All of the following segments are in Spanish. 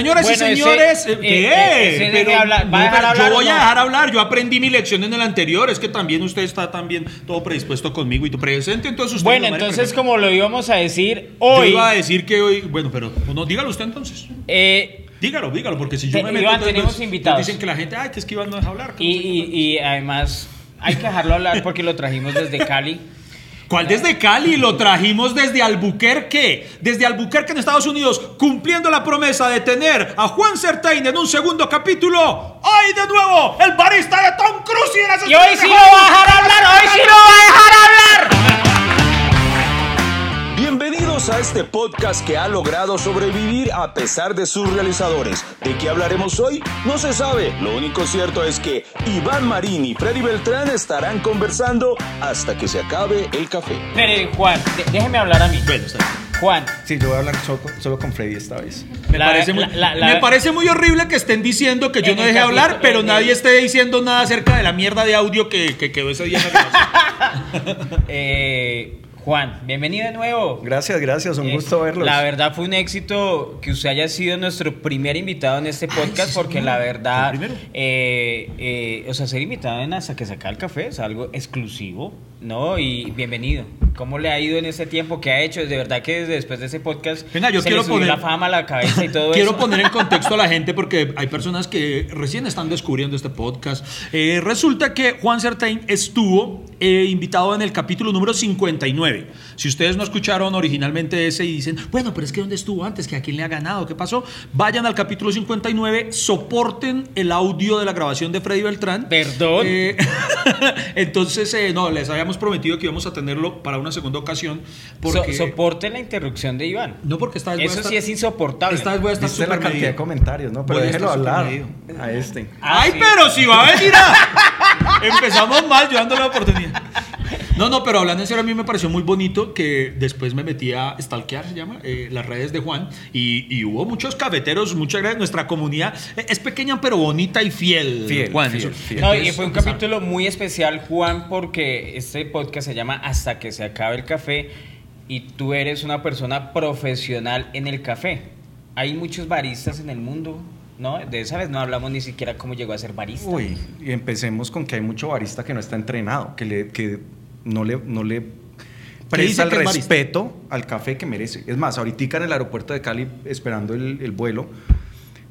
Señoras Bueno, y señores, eh, eh, ¿qué? eh, Pero- debe hablar- ¿va a no, dejar pero hablar yo voy a dejar hablar. Yo aprendí mi lección en el anterior. Es que también usted está también todo predispuesto conmigo y tu presente. Entonces usted Bueno, entonces como lo íbamos a decir Yo hoy, iba a decir que hoy. Bueno, pero no, dígalo usted entonces. eh, Dígalo, dígalo, porque si yo Te- me meto. Iván, entonces, tenemos entonces invitados. Dicen que la gente, ay, que es que Iván no deja hablar. y, no y- y además hay que dejarlo hablar porque lo trajimos desde Cali. ¿Cuál desde Cali? Lo trajimos desde Albuquerque. Desde Albuquerque en Estados Unidos, cumpliendo la promesa de tener a Juan Certain en un segundo capítulo. ¡Ay, de nuevo! El barista de Tom Cruise y de las Y hoy sí lo va a dejar hablar, hoy sí lo va a dejar hablar. Bienvenidos a este podcast que ha logrado sobrevivir a pesar de sus realizadores. ¿De qué hablaremos hoy? No se sabe. Lo único cierto es que Iván Marín y Freddy Beltrán estarán conversando hasta que se acabe el café. Espere, Juan, déjeme hablar a mí. Bueno, está bien. Juan, Sí, yo voy a hablar solo, con- solo con Freddy esta vez. Me, La- parece muy, la- la- me parece muy horrible que estén diciendo que yo no dejé hablar, capítulo- pero en nadie el- esté diciendo nada acerca de la mierda de audio que, que quedó ese día en la eh, Juan, bienvenido de nuevo. Gracias, gracias, un Eh, gusto verlos. La verdad fue un éxito que usted haya sido nuestro primer invitado en este podcast, porque la verdad, eh, eh, o sea, ser invitado en hasta que saca el café es algo exclusivo, ¿no? Y bienvenido. ¿Cómo le ha ido en este tiempo que ha hecho? De verdad que desde después de ese podcast Venga, yo se quiero le subió poner- la fama a la cabeza y todo Quiero eso. poner en contexto a la gente porque hay personas que recién están descubriendo este podcast. Eh, resulta que Juan Certain estuvo eh, invitado en el capítulo número 59. Si ustedes no escucharon originalmente ese y dicen, bueno, pero es que ¿dónde estuvo antes? ¿Que a quién le ha ganado? ¿Qué pasó? Vayan al capítulo 59, soporten el audio de la grabación de Freddy Beltrán. Perdón. Eh, entonces, eh, no, les habíamos prometido que íbamos a tenerlo para una segunda ocasión. Porque... So- soporte la interrupción de Iván. no, porque esta vez voy a Eso estar- sí es insoportable. Esta vez voy a estar Viste la cantidad medido. de comentarios, ¿no? Pero Voy déjelo hablar súper a este. Ah, Ay, sí. pero si va a venir a... Empezamos mal, yo dándole la oportunidad. No, no, pero hablando en serio, a mí me pareció muy bonito que después me metí a stalkear, se llama, eh, las redes de Juan, y, y hubo muchos cafeteros, muchas gracias. Nuestra comunidad eh, es pequeña, pero bonita y fiel. Fiel, Juan, fiel, eso. fiel. No, y fue un empezar. capítulo muy especial, Juan, porque este podcast se llama Hasta que se acabe el café y tú eres una persona profesional en el café. Hay muchos baristas en el mundo, ¿no? De esa vez no hablamos ni siquiera cómo llegó a ser barista. Uy, y empecemos con que hay mucho barista que no está entrenado, que, le, que no le, no le presta el respeto al café que merece. Es más, ahorita en el aeropuerto de Cali, esperando el, el vuelo,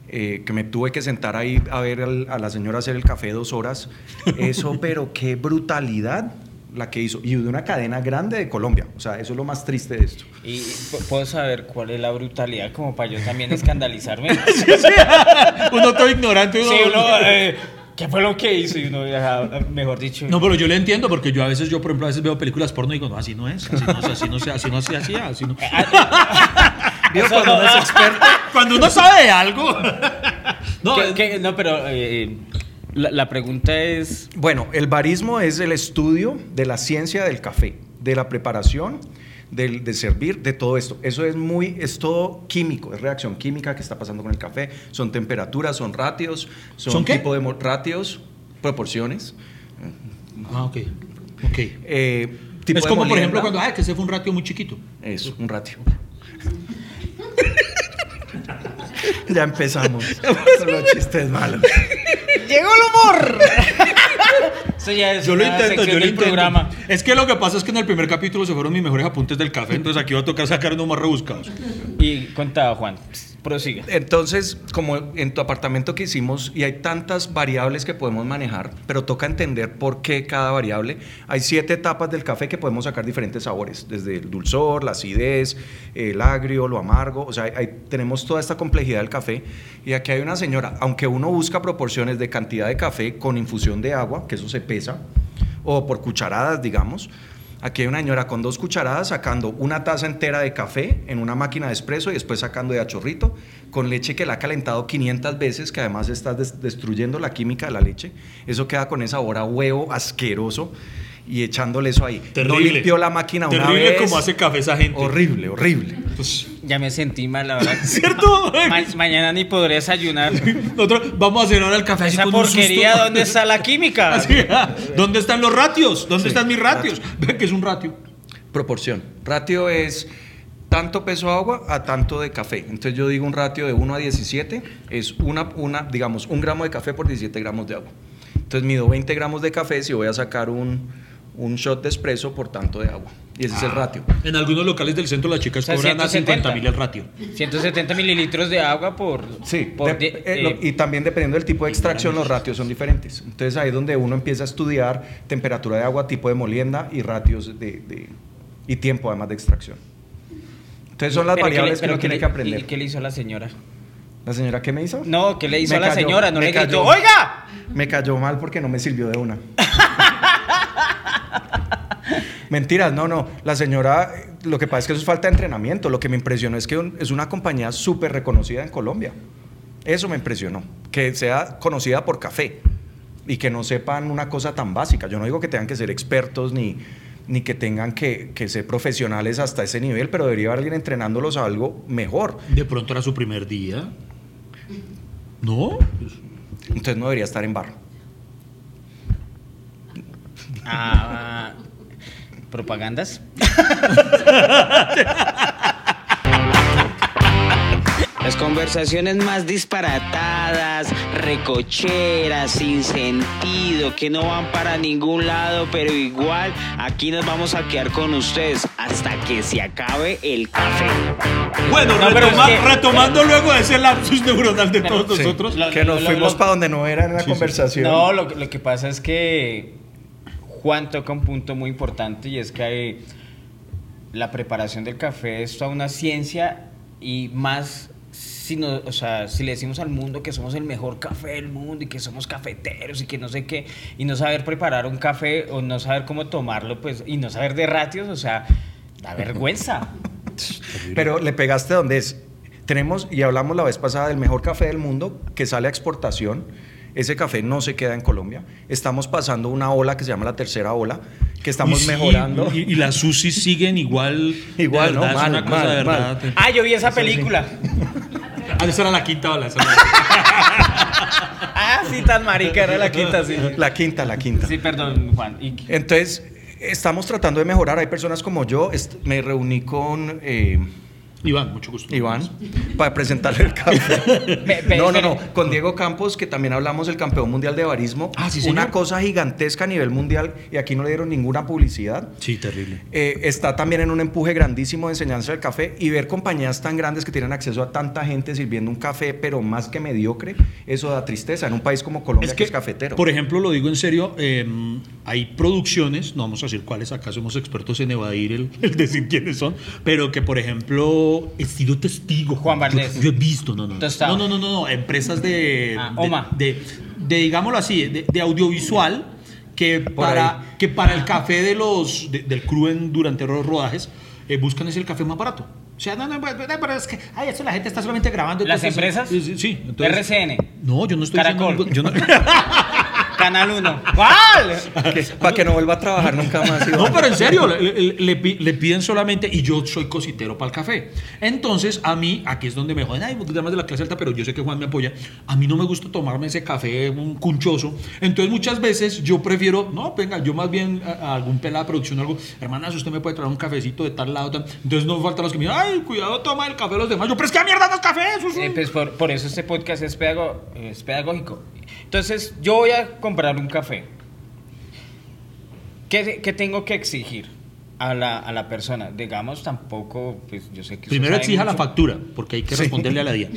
eh, que me tuve que sentar ahí a ver al- a la señora hacer el café dos horas. Eso, pero qué brutalidad la que hizo. Y de una cadena grande de Colombia. O sea, eso es lo más triste de esto. Y puedo saber cuál es la brutalidad como para yo también escandalizarme. Uno todo ignorante. uno- Sí, uno, eh, ¿qué fue lo que hizo? Y uno, ah, mejor dicho. No, pero yo le entiendo porque yo a veces, yo por ejemplo, a veces veo películas porno y digo, no, así no es, así no es, así no se, así no se hacía, así no. Digo, Eso cuando no- uno es experto, Cuando uno sabe de algo. No, ¿Qué- qué? no pero eh, la, la pregunta es... Bueno, el barismo es el estudio de la ciencia del café, de la preparación, del, de servir, de todo esto. Eso es muy, es todo químico, es reacción química que está pasando con el café. Son temperaturas, son ratios, son, ¿Son qué? tipo de ratios, proporciones. Ah, ok. Ok. eh, tipo es de como, por molienda. ejemplo, cuando, ah, que ese fue un ratio muy chiquito. Eso, un ratio. ya empezamos con los chistes malos. ¡Llegó el humor! Eso ya es Yo lo intento, yo lo intento. programa. Es que lo que pasa es que en el primer capítulo se fueron mis mejores apuntes del café, entonces aquí va a tocar sacar unos más rebuscados. Y contaba Juan, prosiga. Entonces, como en tu apartamento que hicimos, y hay tantas variables que podemos manejar, pero toca entender por qué cada variable. Hay siete etapas del café que podemos sacar diferentes sabores, desde el dulzor, la acidez, el agrio, lo amargo. O sea, hay- tenemos toda esta complejidad del café. Y aquí hay una señora, aunque uno busca proporciones de cantidad de café con infusión de agua, que eso se pesa, o por cucharadas, digamos. Aquí hay una señora con dos cucharadas sacando una taza entera de café en una máquina de espresso y después sacando de a chorrito con leche que la ha calentado 500 veces, que además estás des- destruyendo la química de la leche. Eso queda con ese sabor a huevo asqueroso y echándole eso ahí. No limpió la máquina una Terrible vez. como hace café esa gente. Horrible, horrible. Pues, Ya me sentí mal, la verdad. ¿Cierto? Ma- mañana ni podré desayunar. Nosotros vamos a hacer ahora el café Esa porquería. ¿dónde está la química? Así, ah, ¿Dónde están los ratios? ¿Dónde Sí, están mis ratios? Ve que es un ratio. Proporción. Ratio es tanto peso de agua a tanto de café. Entonces yo digo un ratio de 1 a 17 es una, una, digamos, un gramo de café por 17 gramos de agua. Entonces mido 20 gramos de café si voy a sacar un, un shot de espresso por tanto de agua. Y ese es el ratio. En algunos locales del centro las chicas O sea, cobran a 170. 50 mil el ratio. 170 mililitros de agua por... Sí, por de- eh, lo- eh, y también dependiendo del tipo de extracción, los ratios son diferentes. Entonces ahí es donde uno empieza a estudiar temperatura de agua, tipo de molienda y ratios de, de- y tiempo además de extracción. Entonces son las ¿qué le- variables que uno tiene le- que aprender. ¿Y qué le hizo a la señora? ¿La señora qué me hizo? No, ¿qué le hizo Me a la cayó, señora? No me le gritó, cayó. ¡oiga! Me cayó mal porque no me sirvió de una. Mentiras, no, no. La señora, lo que pasa es que eso es falta de entrenamiento. Lo que me impresionó es que un- es una compañía súper reconocida en Colombia. Eso me impresionó. Que sea conocida por café y que no sepan una cosa tan básica. Yo no digo que tengan que ser expertos ni, ni que tengan que, que ser profesionales hasta ese nivel, pero debería haber alguien entrenándolos a algo mejor. De pronto era su primer día. ¿No? Entonces no debería estar en barro. Ah, ¿Propagandas? Las conversaciones más disparatadas, recocheras, sin sentido, que no van para ningún lado, pero igual aquí nos vamos a quedar con ustedes hasta que se acabe el café. Bueno, No, pero retoma- es que- retomando luego de ese lapsus neuronal de todos Sí. nosotros. Lo- que nos lo- fuimos lo- para donde no era en la Sí, sí. conversación. No, lo que pasa es que Juan toca un punto muy importante y es que hay- la preparación del café es toda una ciencia y más si, no, o sea, si le decimos al mundo que somos el mejor café del mundo y que somos cafeteros y que no sé qué, y no saber preparar un café o no saber cómo tomarlo, pues, y no saber de ratios, o sea, da vergüenza. Pero le pegaste donde es. Tenemos, y hablamos la vez pasada del mejor café del mundo que sale a exportación. Ese café no se queda en Colombia. Estamos pasando una ola que se llama la tercera ola, que estamos sí, mejorando. Y, y las UCI siguen igual. Igual, de verdad, ¿no? es Mal, una cosa mal, de mal. verdad. Ah, yo vi esa película. Ah, esa era la quinta ola. esa era la- Ah, sí, tan marica, era la quinta, sí. La quinta, la quinta. Sí, perdón, Juan. Entonces, estamos tratando de mejorar. Hay personas como yo. me reuní con eh, Iván, mucho gusto. Iván para presentarle el ve- no, no, no. Con Diego Campos, que también hablamos del campeón mundial de barismo. Ah, sí, Una cosa gigantesca a nivel mundial y aquí no le dieron ninguna publicidad. Sí, terrible. Eh, está también en un empuje grandísimo de enseñanza del café y ver compañías tan grandes que tienen acceso a tanta gente sirviendo un café, pero más que mediocre, eso da tristeza en un país como Colombia que, es cafetero. Por ejemplo, lo digo en serio, eh, hay producciones, no vamos a decir cuáles, acá somos expertos en evadir el, el decir quiénes son, pero que, por ejemplo, he sido testigo. Juan Valdés. Yo, yo he visto, no, no. No, no, no, no, no, empresas de. Ah, Oma. De, de, digámoslo así, de, de audiovisual que para, que para el café de los, de- del crew en- durante los rodajes eh, buscan es el café más barato. O sea, no, no, no, pero es que, ay, eso la gente está solamente grabando. ¿Las entonces- empresas? Sí, sí, sí, entonces- RCN. No, yo no estoy Caracol. diciendo ningún- yo no- Canal 1. ¿Cuál? Para que no vuelva a trabajar nunca más. Iván. No, pero en serio, le, le- le pi- le piden solamente, y yo soy cositero para el café. Entonces, a mí, aquí es donde me joden, ay, porque más de la clase alta, pero yo sé que Juan me apoya. A mí no me gusta tomarme ese café un cunchoso. Entonces, muchas veces yo prefiero, no, venga, yo más bien a, a algún pelada de producción o algo, hermanas, usted me puede traer un cafecito de tal lado. tal". Entonces, no faltan los que me dicen, ay, cuidado, toma el café de los demás. Yo, pero es que a mierda no es café, eso es un-". Eh, pues por, por eso este podcast es, pedago- es pedagógico. Entonces, yo voy a comprar un café. ¿Qué, qué tengo que exigir a la, a la persona? Digamos, tampoco, pues yo sé que... Primero exija la factura, porque hay que responderle a la DIA.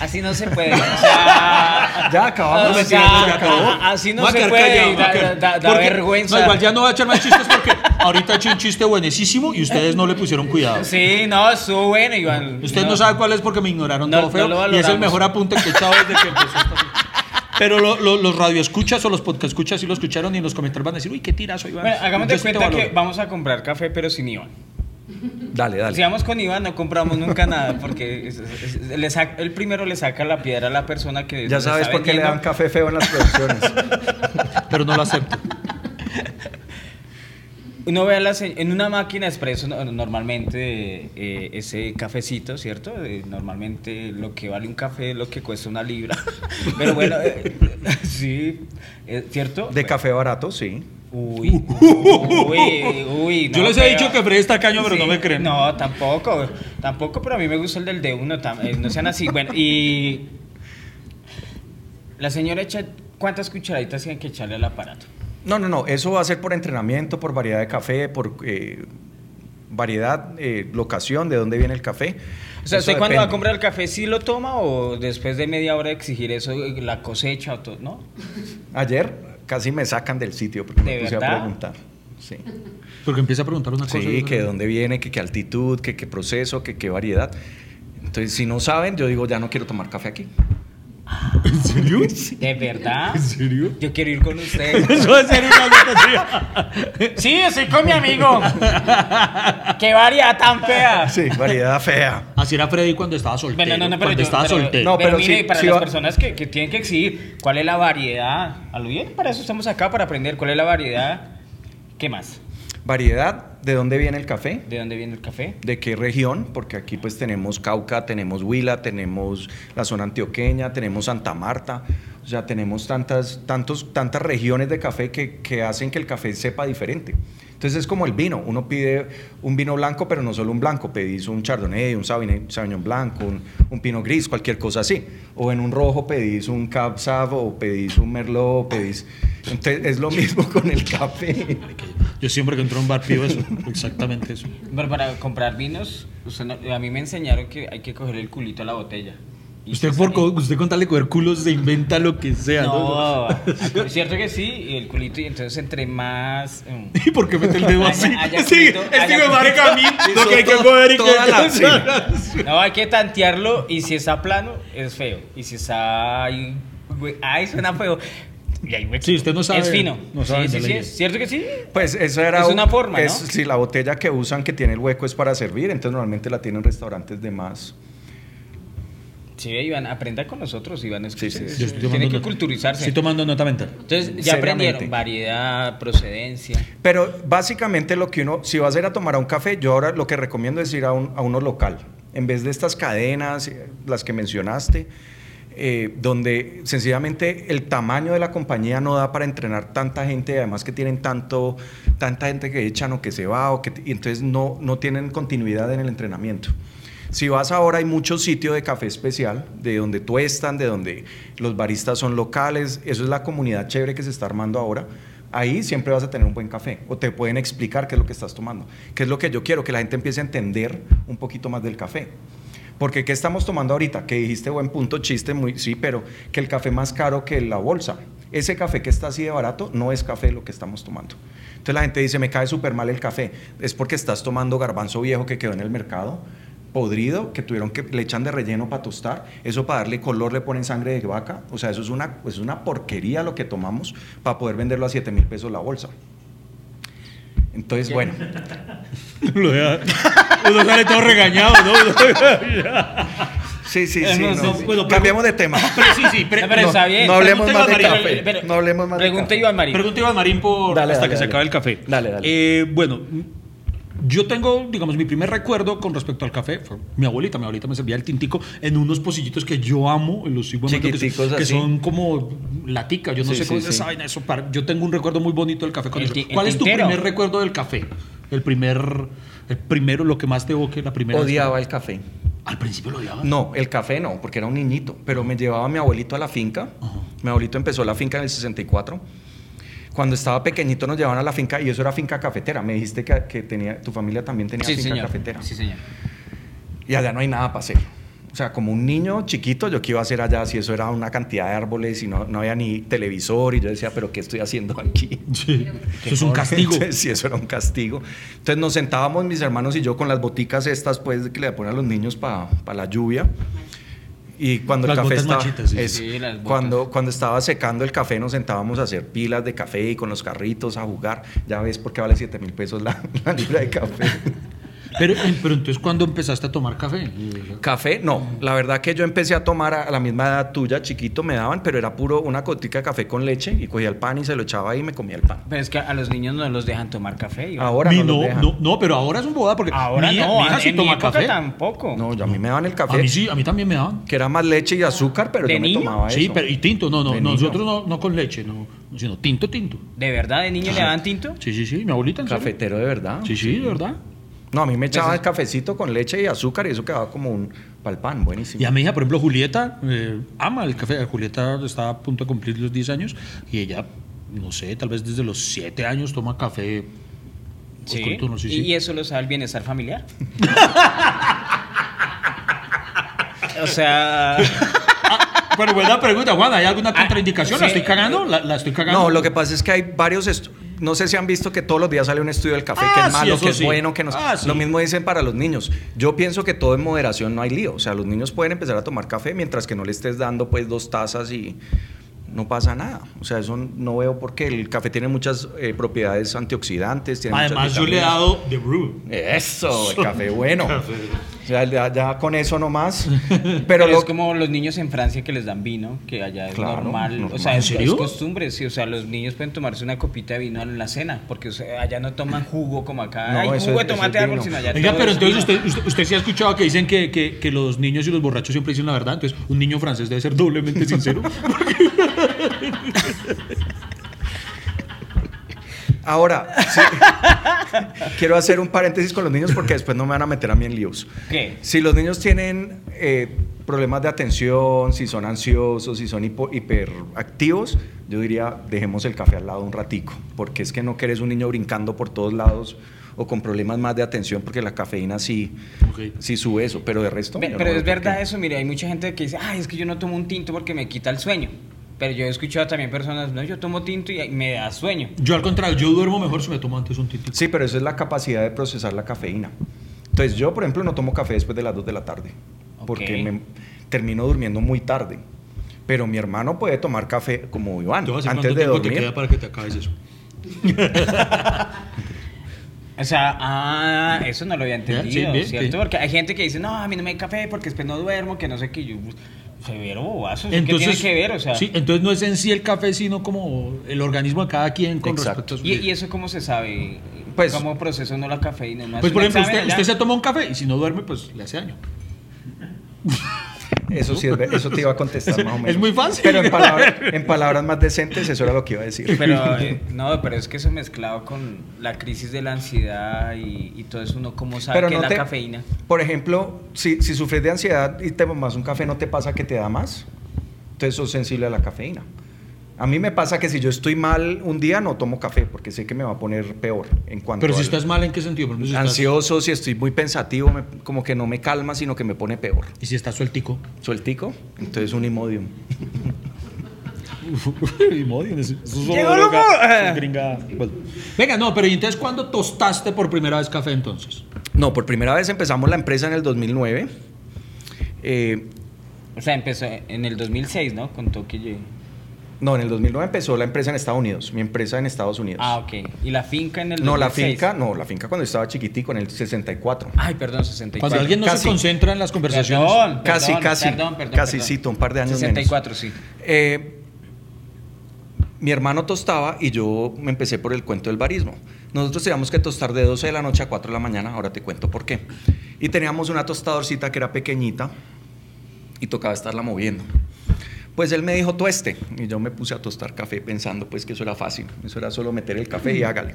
Así no se puede. O sea, Ya acabamos, o sea, ya acabó. Así no se puede. callado, da, quedar- da- da porque- vergüenza. No, igual ya no voy a echar más chistes porque ahorita eché un chiste buenísimo y ustedes no le pusieron cuidado. Sí, no, estuvo bueno, Iván. Usted no, sabe cuál es porque me ignoraron No, todo feo. no lo y es el mejor apunte que he echado desde que empezó esta Pero lo- lo- los radioescuchas o los podcast escuchas sí lo escucharon y en los comentarios van a decir, uy, qué tirazo, Iván. Bueno, hagamos de cuenta que vamos a comprar café, pero sin Iván. Dale, dale. Si vamos con Iván, no compramos nunca nada, porque es- es- es- le saca- él primero le saca la piedra a la persona que. Ya sabes por qué le dan café feo en las producciones. Pero no lo acepto. Uno ve a la se- en una máquina expreso no- normalmente eh, ese cafecito, ¿cierto? Eh, normalmente lo que vale un café es lo que cuesta una libra. Pero bueno, eh, sí, eh, ¿cierto? De café barato, sí. Uy, uy, uy. Yo no, les he pero- dicho que Freddy está caño, pero Sí, no me creen. No, tampoco. Tampoco, pero a mí me gusta el del de uno. tam- No sean así. Bueno, y. La señora echa. ¿Cuántas cucharaditas tienen que echarle al aparato? No, no, no, eso va a ser por entrenamiento, por variedad de café, por eh, variedad, eh, locación, de dónde viene el café. O sea, ¿usted cuando va a comprar el café sí lo toma o después de media hora de exigir eso, la cosecha o todo? ¿No? Ayer casi me sacan del sitio porque ¿De me puse verdad? a preguntar. Sí, Porque empieza a preguntar una cosa. sí que de dónde viene, que qué altitud, que qué proceso, que qué variedad. Entonces, si no saben, yo digo, ya no quiero tomar café aquí. ¿En serio? ¿De verdad? ¿En serio? Yo quiero ir con usted. Eso es ser una nota sí, estoy con mi amigo. ¡Qué variedad tan fea! Sí, variedad fea. Así era Freddy cuando estaba soltero. Bueno, no, no, pero cuando yo- estaba pero- soltero. No, pero pero mire, sí- para sí las va- personas que, que tienen que exigir cuál es la variedad, a lo bien, para eso estamos acá, para aprender cuál es la variedad. ¿Qué más? Variedad, ¿de dónde viene el café? ¿De dónde viene el café? ¿De qué región? Porque aquí pues tenemos Cauca, tenemos Huila, tenemos la zona antioqueña, tenemos Santa Marta, o sea, tenemos tantas, tantos, tantas regiones de café que, que hacen que el café sepa diferente. Entonces es como el vino, uno pide un vino blanco, pero no solo un blanco, pedís un chardonnay, un sauvignon, sauvignon blanco, un, un pinot gris, cualquier cosa así. O en un rojo pedís un cab sav o pedís un merlot, pedís... Entonces es lo mismo con el café. Yo siempre que entro a un bar pido eso. Exactamente eso. Pero para comprar vinos, a mí me enseñaron que hay que coger el culito a la botella. Y Usted, por, usted con tal de coger culos se inventa lo que sea. No, es cierto que sí, y el culito, y entonces entre más... mm, ¿Y por qué mete el dedo así? sí, este me marca a mí lo que hay que coger y que... No, hay que tantearlo y si está plano, es feo. Y si está ahí, hue- ay, suena feo. Y hay huequito. Sí, usted no sabe- Es fino. no sabe sí, sí, sí, es cierto que sí. Pues eso era Es un- una forma, es- ¿no? Si la botella que usan que tiene el hueco es para servir, entonces normalmente la tienen restaurantes de más. Sí, Iván, aprenda con nosotros, Iván. Es que Sí, sí, usted sí. Yo estoy tiene tomando que culturizarse. Estoy tomando nota mental. Entonces, ya aprendieron variedad, procedencia. Pero básicamente lo que uno, si vas a ir a tomar a un café, yo ahora lo que recomiendo es ir a, un, a uno local. En vez de estas cadenas, eh, las que mencionaste, eh, donde sencillamente el tamaño de la compañía no da para entrenar tanta gente, además que tienen tanto, tanta gente que echan o que se va, o que, y entonces no, no tienen continuidad en el entrenamiento. Si vas ahora hay muchos sitios de café especial, de donde tuestan, de donde los baristas son locales, eso es la comunidad chévere que se está armando ahora. Ahí siempre vas a tener un buen café o te pueden explicar qué es lo que estás tomando, qué es lo que yo quiero, que la gente empiece a entender un poquito más del café. Porque ¿qué estamos tomando ahorita? Que dijiste buen punto, chiste, muy, sí, pero que el café más caro que la bolsa. Ese café que está así de barato no es café lo que estamos tomando. Entonces la gente dice, me cae súper mal el café. Es porque estás tomando garbanzo viejo que quedó en el mercado, podrido, que tuvieron que le echan de relleno para tostar. Eso para darle color le ponen sangre de vaca. O sea, eso es una, es una porquería lo que tomamos para poder venderlo a 7 mil pesos la bolsa. Entonces, bueno. Lo deja- Uno sale todo regañado, ¿no? Sí, sí, sí. no, no, no, sí. bueno, pero- Cambiamos de tema. Pero sí, sí. pero no, está bien. no hablemos Pregunta más de café. pero- no hablemos más de Pregunta café. Iván Marín. Pregunta Iván Marín por Dale, hasta dale, que se acabe el café. Dale, dale. Eh, bueno, yo tengo, digamos, mi primer recuerdo con respecto al café fue mi abuelita. Mi abuelita me servía el tintico en unos pocillitos que yo amo, los sigo amando, que, Chiquiticos que son como latica. Yo no Sí, sé cómo sí, se sí. saben eso. para- yo tengo un recuerdo muy bonito del café con El eso. ti- el ¿Cuál es tu tintero. primer recuerdo del café? El primer, el primero, lo que más te evoque, la primera. vez que- Odiaba el café. Al principio lo odiaba. No, el café no, porque era un niñito, pero me llevaba mi abuelito a la finca. Mi abuelito empezó la finca en el 64. Cuando estaba pequeñito nos llevaban a la finca y eso era finca cafetera. Me dijiste que, que tenía, tu familia también tenía Sí, finca señor. cafetera. Sí, señor. Y allá no hay nada para hacer. O sea, como un niño chiquito, yo qué iba a hacer allá si eso era una cantidad de árboles y no, no había ni televisor. Y yo decía, ¿pero qué estoy haciendo aquí? Sí. Eso es un castigo. Entonces, sí, eso era un castigo. Entonces nos sentábamos mis hermanos y yo con las boticas estas, pues, que le ponen a los niños para la lluvia. Y cuando Las el café estaba, machitas, sí. es- Sí, las botas. cuando, cuando estaba secando el café nos sentábamos a hacer pilas de café y con los carritos a jugar. Ya ves por qué vale 7 mil pesos la, la libra de café. Pero, pero entonces, ¿cuándo empezaste a tomar café? Café, no. La verdad que yo empecé a tomar a la misma edad tuya, chiquito, me daban, pero era puro una cotica de café con leche y cogía el pan y se lo echaba ahí y me comía el pan. Pero es que a los niños no los dejan tomar café. Ahora Mi no, no, dejan. no, no, pero ahora es un boda porque Ahora mi, no, mi hija sí toma café. tampoco. No, yo a mí me daban el café. A mí sí, a mí también me daban. Que era más leche y azúcar, pero ¿De yo me tomaba Sí, eso. pero y tinto, no, no, De nosotros no, no con leche, no, sino tinto, tinto. ¿De verdad de niño le dan tinto? Sí, sí, sí, mi abuelita. ¿en serio? Cafetero de verdad. Sí, sí, de verdad. No, a mí me echaban el cafecito con leche y azúcar y eso quedaba como un pal pan, buenísimo. Y a mi hija, por ejemplo, Julieta, eh, ama el café. Julieta está a punto de cumplir los 10 años y ella, no sé, tal vez desde los 7 años toma café. Sí. ¿Y, eso lo sabe el bienestar familiar? o sea... Pero buena pregunta, Juan, ¿hay alguna contraindicación? ¿La estoy cagando? ¿La, la estoy cagando? No, lo que pasa es que hay varios estu- no sé si han visto que todos los días sale un estudio del café, Ah, que es sí, malo, que es sí. bueno, que no Ah, sí. Lo mismo dicen para los niños. Yo pienso que todo en moderación no hay lío. O sea, los niños pueden empezar a tomar café mientras que no le estés dando pues dos tazas y no pasa nada. O sea, eso no veo por qué. El café tiene muchas eh, propiedades antioxidantes. Tiene Además, yo le he dado The Brew. Eso, el café bueno. O sea, ya, ya con eso nomás. Pero, Pero lo- es como los niños en Francia que les dan vino, que allá es Claro, normal. O normal. sea, ¿En es, es serio? costumbre, sí. O sea, los niños pueden tomarse una copita de vino en la cena, porque o sea, allá no toman jugo como acá. No, Hay jugo es- de tomate árbol, sino allá Oiga, pero es entonces usted, usted, usted sí ha escuchado que dicen que, que, que los niños y los borrachos siempre dicen la verdad. Entonces, un niño francés debe ser doblemente sincero. ahora, sí. quiero hacer un paréntesis con los niños porque después no me van a meter a mí en líos. ¿Qué? Si los niños tienen eh, problemas de atención, si son ansiosos, si son hipo- hiperactivos, yo diría, dejemos el café al lado un ratico, porque es que no querés un niño brincando por todos lados o con problemas más de atención, porque la cafeína sí, sí sube eso, pero de resto... Pero no es verdad eso, mire, hay mucha gente que dice, ay, es que yo no tomo un tinto porque me quita el sueño. Pero yo he escuchado también personas, no, yo tomo tinto y me da sueño. Yo, al contrario, yo duermo mejor si me tomo antes un tintico. Sí, pero eso es la capacidad de procesar la cafeína. Entonces yo, por ejemplo, no tomo café después de las 2 de la tarde, porque Ok. me termino durmiendo muy tarde. Pero mi hermano puede tomar café como Iván, antes de tiempo te dormir. queda para que te acabes eso. O sea, ah, eso no lo había entendido, sí, bien, ¿cierto? sí. Porque hay gente que dice, no, a mí no me hay café porque después no duermo, que no sé qué. Yo, severo bobazo, ¿eso ¿qué tiene que ver? O sea, sí, entonces no es en sí el café, sino como el organismo de cada quien con Exacto. respecto a su... ¿Y, y eso cómo se sabe? Pues- ¿Cómo procesa uno la cafeína? ¿No Pues, por ejemplo, usted, usted se toma un café y si no duerme, pues le hace daño. Eso sí, eso te iba a contestar más o menos. Es muy fácil. Pero en, palabra- en palabras más decentes, eso era lo que iba a decir. Pero, eh, no, pero es que eso mezclado con la crisis de la ansiedad y, y todo eso, uno cómo sabe Pero que no es la te- cafeína. Por ejemplo, si, si sufres de ansiedad y te tomas un café, ¿no te pasa que te da más? Entonces sos sensible a la cafeína. A mí me pasa que si yo estoy mal un día no tomo café porque sé que me va a poner peor en cuanto Pero si al- estás mal, ¿en qué sentido? Por ejemplo, si estás- ansioso, si estoy muy pensativo, me- como que no me calma, sino que me pone peor. Y si estás sueltico. Sueltico, entonces un imodium. Imodium, eso es solo ¡Llegó el droga, humor! eso es gringa. Bueno. Venga, no, pero ¿y entonces cuándo tostaste por primera vez café entonces? No, por primera vez empezamos la empresa en el 2009. Eh, O sea, empezó en el 2006, ¿no? Contó que llegué. No, en el 2009 empezó la empresa en Estados Unidos, mi empresa en Estados Unidos. Ah, ok. ¿Y la finca en el no, la 2006? finca, no, la finca cuando estaba chiquitico, en el 64. Ay, perdón, 64. Cuando alguien no Casi. se concentra en las conversaciones. Perdón, Casi, perdón, casi, Perdón, perdón. casi, perdón. cito, un par de años 64, sí. Eh, mi hermano tostaba y yo me empecé por el cuento del barismo. Nosotros teníamos que tostar de 12 de la noche a 4 de la mañana, ahora te cuento por qué. Y teníamos una tostadorcita que era pequeñita y tocaba estarla moviendo. Pues él me dijo tueste y yo me puse a tostar café pensando pues que eso era fácil, eso era solo meter el café y hágale.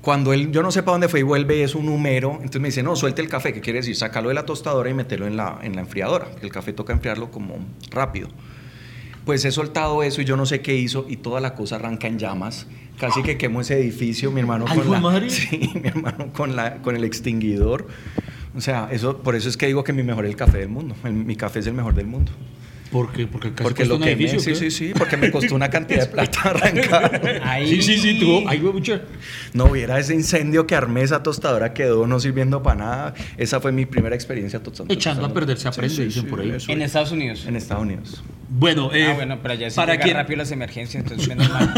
Cuando él, yo no sé para dónde fue y vuelve, es un número, entonces me dice, no, suelte el café, ¿qué quiere decir? Sácalo de la tostadora y meterlo en la, en la enfriadora, el café toca enfriarlo como rápido. Pues he soltado eso y yo no sé qué hizo y toda la cosa arranca en llamas. Casi que quemo ese edificio, mi hermano con la, madre. sí, mi hermano con la, con el extinguidor. O sea, eso, por eso es que digo que mi mejor es el café del mundo. El- mi café es el mejor del mundo. Porque, porque casi Porque lo un que edificio. sí, ¿qué? sí, sí, porque me costó una cantidad de plata arrancar. Ahí. Sí, sí, sí, tuvo. Ay, güey, mucha. No hubiera ese incendio que armé, esa tostadora quedó no sirviendo para nada. Esa fue mi primera experiencia tostando. Echando a perder se aprende, dicen por ahí. eso En es. Estados Unidos. En Estados Unidos. Bueno, eh, ah, bueno, pero allá sí para quien- rápido las emergencias, entonces menos mal.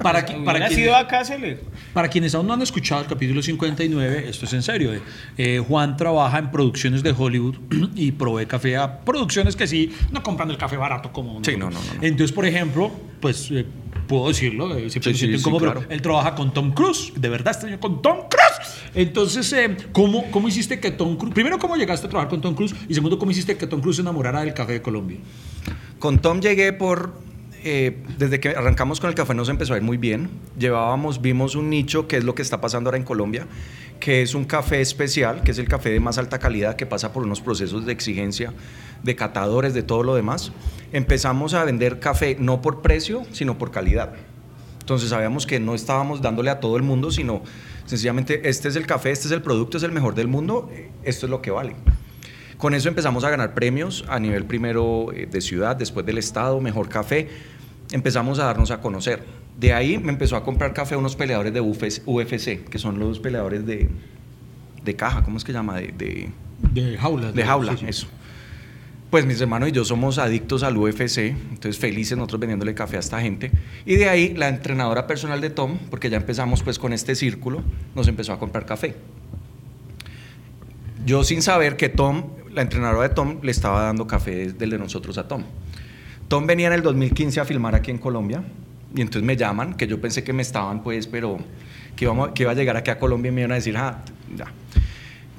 Para qui- para quienes- sido acá, se le... Para quienes aún no han escuchado el capítulo 59, esto es en serio. eh. Eh, Juan trabaja en producciones de Hollywood y provee café a producciones que sí, no compran el café barato como Sí, no, no, no, no. Entonces, por ejemplo, pues eh, puedo decirlo, eh, siempre Sí, me sí, incómodo, pero claro. él trabaja con Tom Cruise. De verdad, señor con Tom Cruise. Entonces, eh, ¿cómo, ¿cómo hiciste que Tom Cruise... Primero, ¿cómo llegaste a trabajar con Tom Cruise? Y segundo, ¿cómo hiciste que Tom Cruise se enamorara del café de Colombia? Con Tom llegué por... eh, desde que arrancamos con el café nos empezó a ir muy bien. Llevábamos, vimos un nicho, que es lo que está pasando ahora en Colombia, que es un café especial, que es el café de más alta calidad, que pasa por unos procesos de exigencia, de catadores, de todo lo demás. Empezamos a vender café no por precio, sino por calidad. Entonces sabíamos que no estábamos dándole a todo el mundo, sino sencillamente este es el café, este es el producto, es el mejor del mundo, eh, esto es lo que vale. Con eso empezamos a ganar premios a nivel primero eh, de ciudad, después del estado, mejor café. Empezamos a darnos a conocer. De ahí me empezó a comprar café unos peleadores de UFC, UFC, que son los peleadores de, de caja, ¿cómo es que llama? De, de, De jaula. de jaula, sí, sí. eso. Pues mis hermanos y yo somos adictos al UFC, entonces felices nosotros vendiéndole café a esta gente. Y de ahí la entrenadora personal de Tom, porque ya empezamos pues con este círculo, nos empezó a comprar café. Yo sin saber que Tom, la entrenadora de Tom, le estaba dando café del de nosotros a Tom. Tom venía en el 2015 a filmar aquí en Colombia y entonces me llaman, que yo pensé que me estaban pues, pero que, íbamos, que iba a llegar aquí a Colombia y me iban a decir, ah, ya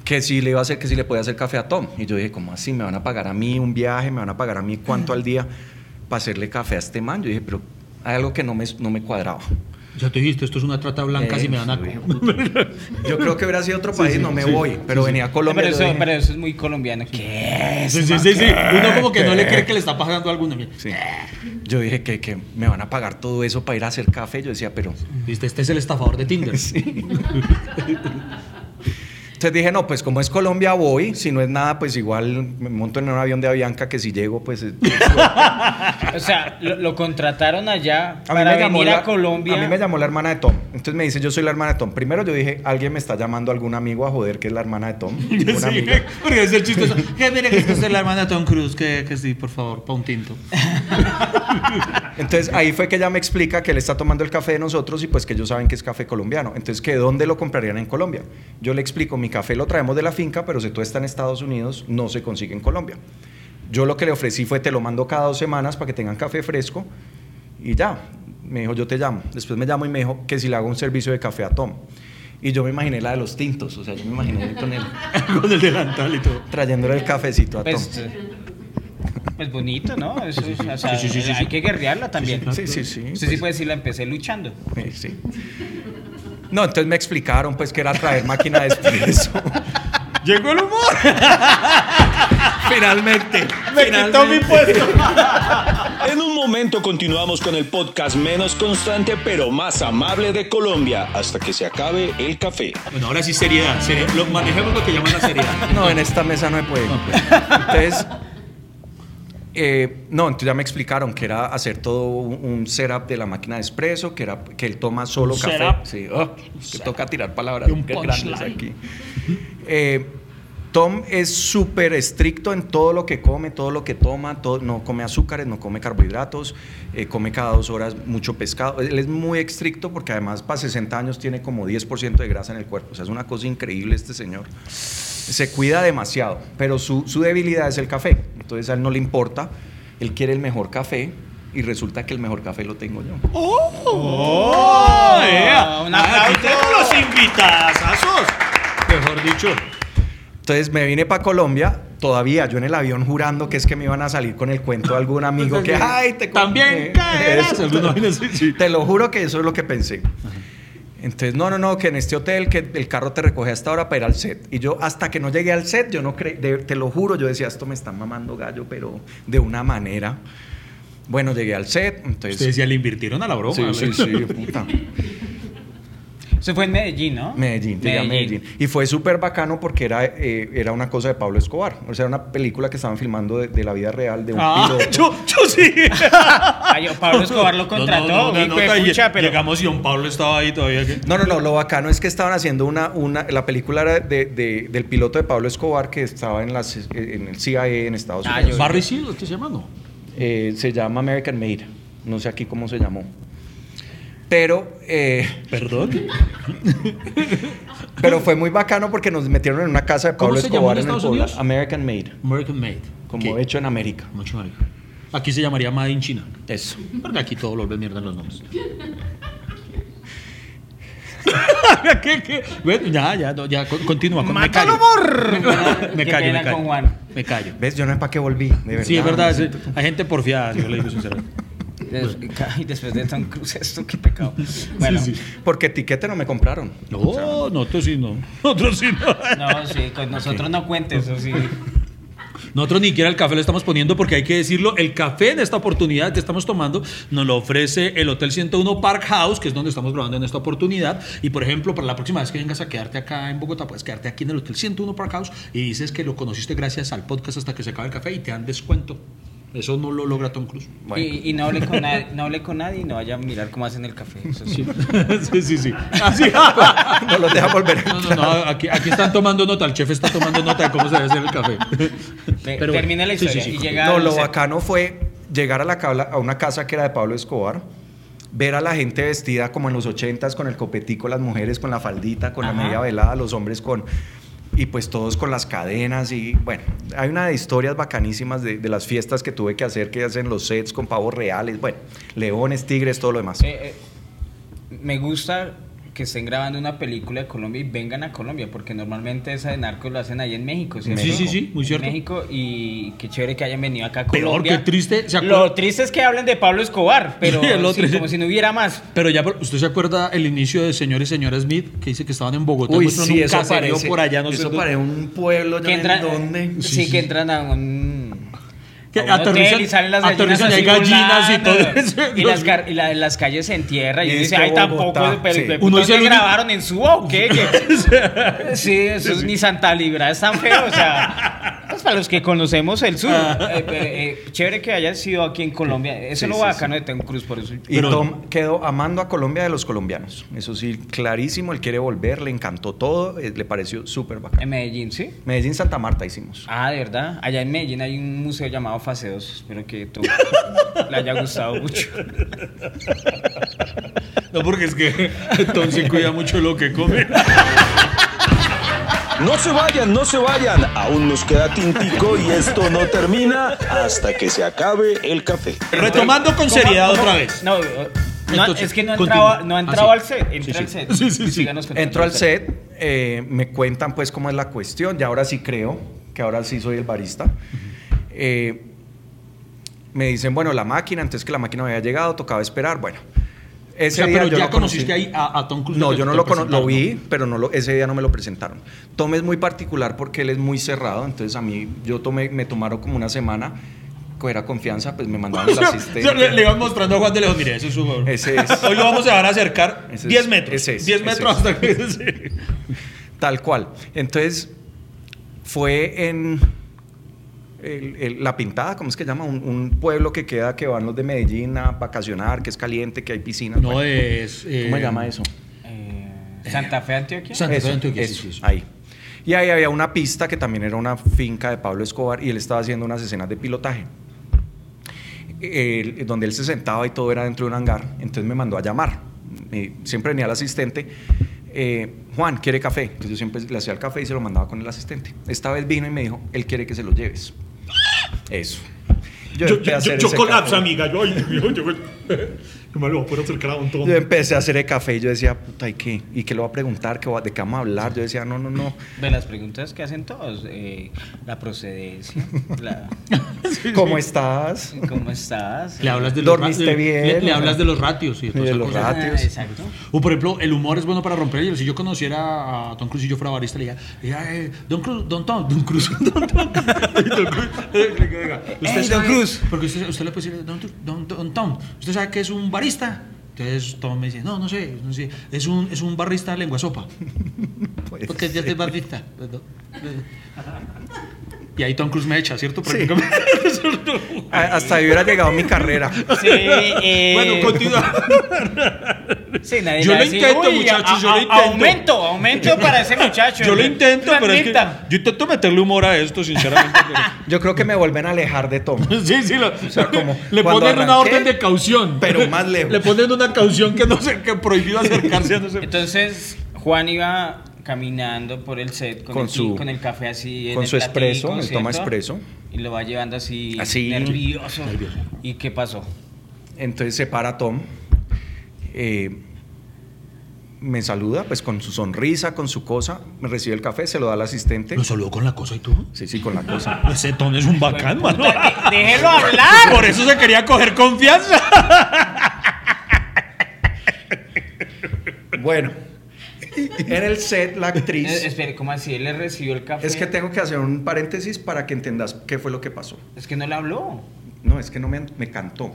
que si le iba a hacer, que si le podía hacer café a Tom. Y yo dije, ¿cómo así? ¿Me van a pagar a mí un viaje? ¿Me van a pagar a mí cuánto al día para hacerle café a este man? Yo dije, pero hay algo que no me, no me cuadraba. Ya te dijiste, esto es una trata blanca, si me dan a... Yo creo que hubiera sido otro país, no me voy, pero venía a Colombia. pero, eso, dije, pero eso es muy colombiano. ¿Qué? Sí, sí, sí, sí. Uno como que no le cree que le está pagando a alguno. sí. Yo dije que, que me van a pagar todo eso para ir a hacer café. Yo decía, pero Viste, este es el estafador de Tinder. Entonces dije, no, pues como es Colombia voy, si no es nada, pues igual me monto en un avión de Avianca que si llego, pues... eh, O sea, lo, lo contrataron allá a mí, me llamó venir la, a Colombia. a mí me llamó la hermana de Tom. Entonces me dice, yo soy la hermana de Tom. Primero yo dije, alguien me está llamando algún amigo a joder que es la hermana de Tom. Una Sí, amiga. porque es el chistoso. Que mire que es la hermana de Tom Cruise, que, que sí, por favor, pa' un tinto. Entonces ahí fue que ella me explica que él está tomando el café de nosotros y pues que ellos saben que es café colombiano. Entonces, ¿que dónde lo comprarían en Colombia? Yo le explico, mi café lo traemos de la finca, pero si tú estás en Estados Unidos, no se consigue en Colombia. Yo lo que le ofrecí fue, te lo mando cada dos semanas para que tengan café fresco y ya. Me dijo, yo te llamo. Después me llamo y me dijo que si le hago un servicio de café a Tom. Y yo me imaginé la de los tintos, o sea, yo me imaginé con él Con el delantal y todo. trayéndole el cafecito a Tom. Pues, pues bonito, ¿no? Eso, es- o sea, Sí, sí, sí, hay sí. que guerrearla también. Sí, sí, sí. Usted sí puede decir, la empecé luchando. Sí, sí. No, entonces me explicaron pues que era traer máquina de espresso. Llegó el humor. Finalmente. Me quitó mi puesto. En un momento continuamos con el podcast menos constante pero más amable de Colombia hasta que se acabe el café. Bueno, ahora sí seriedad. seriedad. Lo, manejemos lo que llaman la seriedad. No, en esta mesa no se puede. Entonces, eh, no, entonces ya me explicaron que era hacer todo un, un setup de la máquina de espresso, que era que él toma solo Un café. setup. Sí, oh, que toca tirar palabras un grandes aquí. Eh, Tom es súper estricto en todo lo que come, todo lo que toma, todo, no come azúcares, no come carbohidratos, eh, come cada dos horas mucho pescado. Él es muy estricto porque además para 60 años tiene como 10% de grasa en el cuerpo. O sea, es una cosa increíble este señor. Se cuida demasiado, pero su, su debilidad es el café. Entonces a él no le importa, él quiere el mejor café y resulta que el mejor café lo tengo yo. ¡Oh! un Aquí aplauso. tengo los invitazos. Mejor dicho. Entonces me vine para Colombia, todavía yo en el avión jurando que es que me iban a salir con el cuento de algún amigo que, ay, te También conté". caerás. Te lo juro que eso es lo que pensé. Entonces, no, no, no, que en este hotel, que el carro te recoge hasta ahora para ir al set. Y yo, hasta que no llegué al set, yo no creí, te lo juro, yo decía, esto me está mamando gallo, pero de una manera. Bueno, llegué al set, entonces... Usted decía, le invirtieron a la broma. Sí, sí, sí, puta. Se fue en Medellín, ¿no? Medellín, llegué a Medellín. Y fue súper bacano porque era, eh, era una cosa de Pablo Escobar. O sea, era una película que estaban filmando de, de la vida real de un Ah, piloto. yo, yo sí. Ay, Pablo Escobar lo contrató. No, no, no, no, pucha, pero- Llegamos y don Pablo estaba ahí todavía. No, no, no, lo bacano es que estaban haciendo una, una la película era de, de- del piloto de Pablo Escobar que estaba en, las, en el CIA en Estados Ah, Unidos. yo- Barry Seal, ¿qué se llama? No. Eh, se llama American Made, no sé aquí cómo se llamó. Pero, eh, Perdón. pero fue muy bacano porque nos metieron en una casa de ¿Cómo Pablo se llamó en Escobar en, el Unidos? American Made, American Made. como hecho en América. Mucho marica. Aquí se llamaría Made in China. Eso. Porque aquí todo lo ven mierda en los nombres. ¿Qué, qué? Bueno, ya, ya, ya, con- continúa. con- me ¡Mata el callo. humor! Me callo, me callo. con Juan. Me callo. ¿Ves? Yo no sé para qué volví. De verdad. Sí, es verdad. es- hay gente porfiada, yo le digo sinceramente. Des- Ay, después de Tom Cruise, esto, qué pecado. Bueno, Sí, sí. Porque etiquete no me compraron. No, nosotros sí no. Nosotros sí no. no, sí, con nosotros no cuentes, eso sí. Nosotros ni siquiera el café le estamos poniendo porque hay que decirlo, el café en esta oportunidad que estamos tomando nos lo ofrece el Hotel 101 Park House, que es donde estamos grabando en esta oportunidad. Y por ejemplo, para la próxima vez que vengas a quedarte acá en Bogotá, puedes quedarte aquí en el Hotel 101 Park House y dices que lo conociste gracias al podcast hasta que se acabe el café y te dan descuento. Eso no lo logra Tom Cruise. Bueno. Y, y no, hable con nadie, no hable con nadie y no vaya a mirar cómo hacen el café. Eso sí. sí, sí, no los deja volver No, no, no, aquí, aquí están tomando nota, el chef está tomando nota de cómo se debe hacer el café. Bueno, termina la historia sí, sí. y llega No, lo bacano fue llegar a, la, a una casa que era de Pablo Escobar, ver a la gente vestida como en los ochentas con el copetico, las mujeres con la faldita, con la media velada, los hombres con... Y pues todos con las cadenas y bueno, hay una de historias bacanísimas de, las fiestas que tuve que hacer, que hacen los sets con pavos reales, bueno, leones, tigres, todo lo demás. Eh, eh, me gusta que estén grabando una película de Colombia y vengan a Colombia, porque normalmente esa de narcos lo hacen ahí en México, ¿cierto? Sí, sí, sí, muy En cierto. México y qué chévere que hayan venido acá a Peor, Colombia. qué triste, ¿se acuerda- Lo triste es que hablen de Pablo Escobar, pero Sí, lo sí, triste. como si no hubiera más. Pero ya, por- ¿usted se acuerda el inicio de Señor y Señora Smith? Que dice que estaban en Bogotá. Uy, sí, un eso parece, por allá, no sé eso un pueblo, Que entran, en dónde. sí, Sí, sí. que entran a un, Que a un hotel aterrizan- y salen las gallinas, aterrizan y hay gallinas y todo eso. Y las, car- y la- en las calles se entierra y dice, ay, tampoco, pero sí. ¿de Uno dice que el único- grabaron en su o qué? ¿Qué? sí, eso es ni Santa Libra, es tan feo, o sea, pues para los que conocemos el sur. Eh, eh, eh, chévere que haya sido aquí en Colombia, eso Sí, es lo sí, bacano de Tom Cruise, por eso. Y Pero- Tom quedó amando a Colombia de los colombianos. Eso sí, clarísimo. Él quiere volver, le encantó todo, eh, le pareció súper bacán. En Medellín, ¿sí? Medellín, Santa Marta hicimos. Ah, de verdad. Allá en Medellín hay un museo llamado Fase 2. Espero que tú le haya gustado mucho. No, porque es que entonces cuida mucho lo que come. No se vayan, no se vayan. Aún nos queda tintico y esto no termina hasta que se acabe el café. Retomando con seriedad ¿Cómo- otra vez. No, no, Entonces, es que no entrado, no Ah, sí. al set. Entra Sí, al sí. set. Sí, sí, sí. Al set, eh, me cuentan pues cómo es la cuestión. Y ahora sí creo que ahora sí soy el barista. Eh, me dicen, bueno, la máquina, entonces que la máquina había llegado, tocaba esperar. Bueno, ese O sea, día pero yo ya lo conocí. conociste ahí a, a Tom Cruise. No, yo no lo conozco, lo vi, pero no lo, ese día no me lo presentaron. Tom es muy particular porque él es muy cerrado, entonces a mí, yo tomé, me tomaron como una semana, coger a confianza, pues me mandaron el asistente. le, le iban mostrando a Juan de Lejos, mire, ese es su Ese es. Hoy lo vamos a dejar acercar Ese es- 10 metros. ese es, 10 ese metros es. hasta que... Tal cual. Entonces, fue en el- el- La Pintada, ¿cómo es que se llama? Un, un pueblo que queda, que van los de Medellín a vacacionar, que es caliente, que hay piscinas. No bueno. es... eh, ¿Cómo se llama eso? Eh, Santa Fe, Antioquia. Santa Fe Antioquia, eso, sí, sí, sí. ahí. Y ahí había una pista que también era una finca de Pablo Escobar y él estaba haciendo unas escenas de pilotaje. Donde él se sentaba y todo era dentro de un hangar, entonces me mandó a llamar. Siempre venía el asistente, eh, Juan, ¿quiere café? Entonces yo siempre le hacía el café y se lo mandaba con el asistente. Esta vez vino y me dijo, él quiere que se lo lleves. Eso. Yo, yo, yo ese colapso, amiga. Yo, yo, yo, me lo voy a poder acercar a un Tom. Yo empecé a hacer el café y yo decía, puta, ¿y qué? ¿Y qué le voy a preguntar? ¿Qué va- ¿De qué vamos a hablar? Yo decía, no, no, no. De las preguntas que hacen todos. eh, la procedencia. la- ¿Cómo estás? ¿Cómo estás? Le hablas de los ¿Dormiste ra- bien? Le, le hablas de los ratios y de los cosas. ratios. Ah, exacto. O por ejemplo, el humor es bueno para romper hielo. Si yo conociera a Tom Cruise y yo fuera barista, le diría, diría, eh, Don Cruz, Don Tom, Don Cruz, Don Tom. Don Cruz. Eh, Ey, Don Cruz. Porque usted, usted le puede decir, Don, Don, Don Tom, ¿usted sabe que es un barista? Entonces Tom me dice, no, no sé, no sé, es un, es un barrista de lengua sopa. Porque ya ser. es barrista. Y ahí Tom Cruise me echa, ¿cierto? Sí. Hasta ahí hubiera llegado mi carrera. Sí, eh, Bueno, continúa. Sí, nadie Yo lo intento, "Uy, muchachos, a- yo lo intento". Aumento, aumento para ese muchacho. Yo lo intento, pero es que yo intento meterle humor a esto, sinceramente. pero- Yo creo que me vuelven a alejar de Tom. Sí, sí, lo- sea, como le ponen una orden de caución. pero más lejos. Le ponen una caución que no sé, que prohibido acercarse a no sé. Entonces, Juan iba caminando por el set con, Con el, su- con el café así en con el su platico, espresso, el toma espresso. Y lo va llevando así, Así. nervioso. ¿Y qué pasó? Entonces se para Tom, eh, me saluda, pues con su sonrisa, con su cosa, me recibe el café, se lo da al asistente. Lo saludó con la cosa y tú. Sí, sí, con la cosa. Ese tono es un bacán, mano. De- déjelo hablar. Por eso se quería coger confianza. Bueno, en el set la Eh, actriz... espere, ¿cómo así? Él le recibió el café. Es que tengo que hacer un paréntesis para que entendas qué fue lo que pasó. Es que no le habló. No, es que no me, me cantó.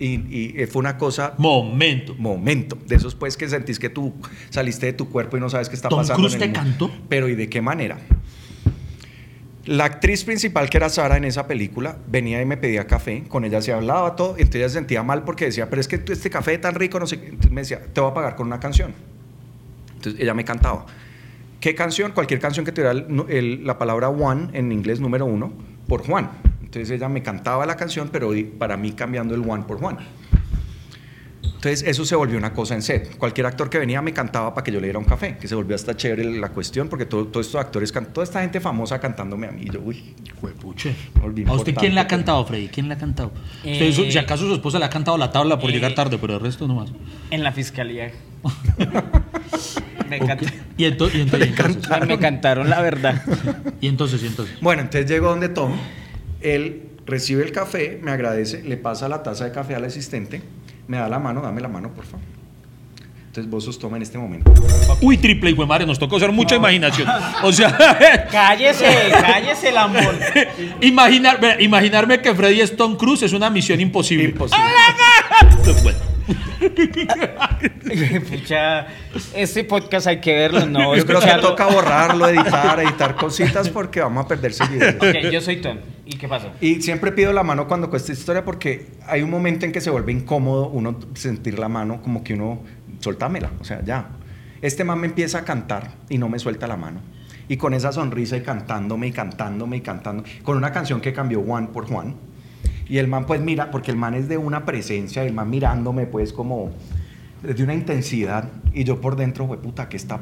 Y, y, eh, fue una cosa Momento. momento. De esos pues que sentís que tú saliste de tu cuerpo y no sabes qué está ¿Tom pasando. Cruise en el te mundo. cantó? Pero ¿y de qué manera? La actriz principal, que era Sara en esa película, venía y me pedía café. Con ella se hablaba todo. Entonces ella se sentía mal porque decía, pero es que este café es tan rico, no sé qué. Entonces me decía, te voy a pagar con una canción. Entonces ella me cantaba. ¿Qué canción? Cualquier canción que tuviera el- el- la palabra one en inglés, número uno, por Juan. Entonces ella me cantaba la canción, pero para mí cambiando el one por Juan. Entonces eso se volvió una cosa en set. Cualquier actor que venía me cantaba para que yo le diera un café, que se volvió hasta chévere la cuestión, porque todo- todos estos actores, toda esta gente famosa cantándome a mí, yo, uy, volví ¿A usted quién le ha cantado, Freddy? ¿Quién le ha cantado? Eh, Usted, si acaso su esposa le ha cantado la tabla por eh, llegar tarde, pero el resto no más. En la fiscalía. me, Ok. canta- Y, ento- y ento- y entonces, me- me cantaron la verdad. y entonces, y entonces. Bueno, entonces llego donde Tom, él recibe el café, me agradece, le pasa la taza de café al asistente, me da la mano, dame la mano, por favor. Entonces vos sos Tom en este momento. Uy, triple, hijo de madre, nos tocó hacer mucha imaginación. O sea, Cállese, cállese, lambón. imaginar, imaginarme que Freddy es Tom Cruise es una misión imposible. Imposible. Bueno, Pucha, este podcast hay que verlo, no Yo creo que toca borrarlo, editar, editar cositas porque vamos a perder seguidores. Ok, yo soy Tom. ¿Y qué pasó? Y siempre pido la mano cuando cuesta historia porque hay un momento en que se vuelve incómodo uno sentir la mano como que uno, soltámela, o sea, ya. Este man me empieza a cantar y no me suelta la mano. Y con esa sonrisa y cantándome y cantándome y cantando, con una canción que cambió Juan por Juan. Y el man pues mira, porque el man es de una presencia, el man mirándome pues como de una intensidad. Y yo por dentro, puta, ¿qué está?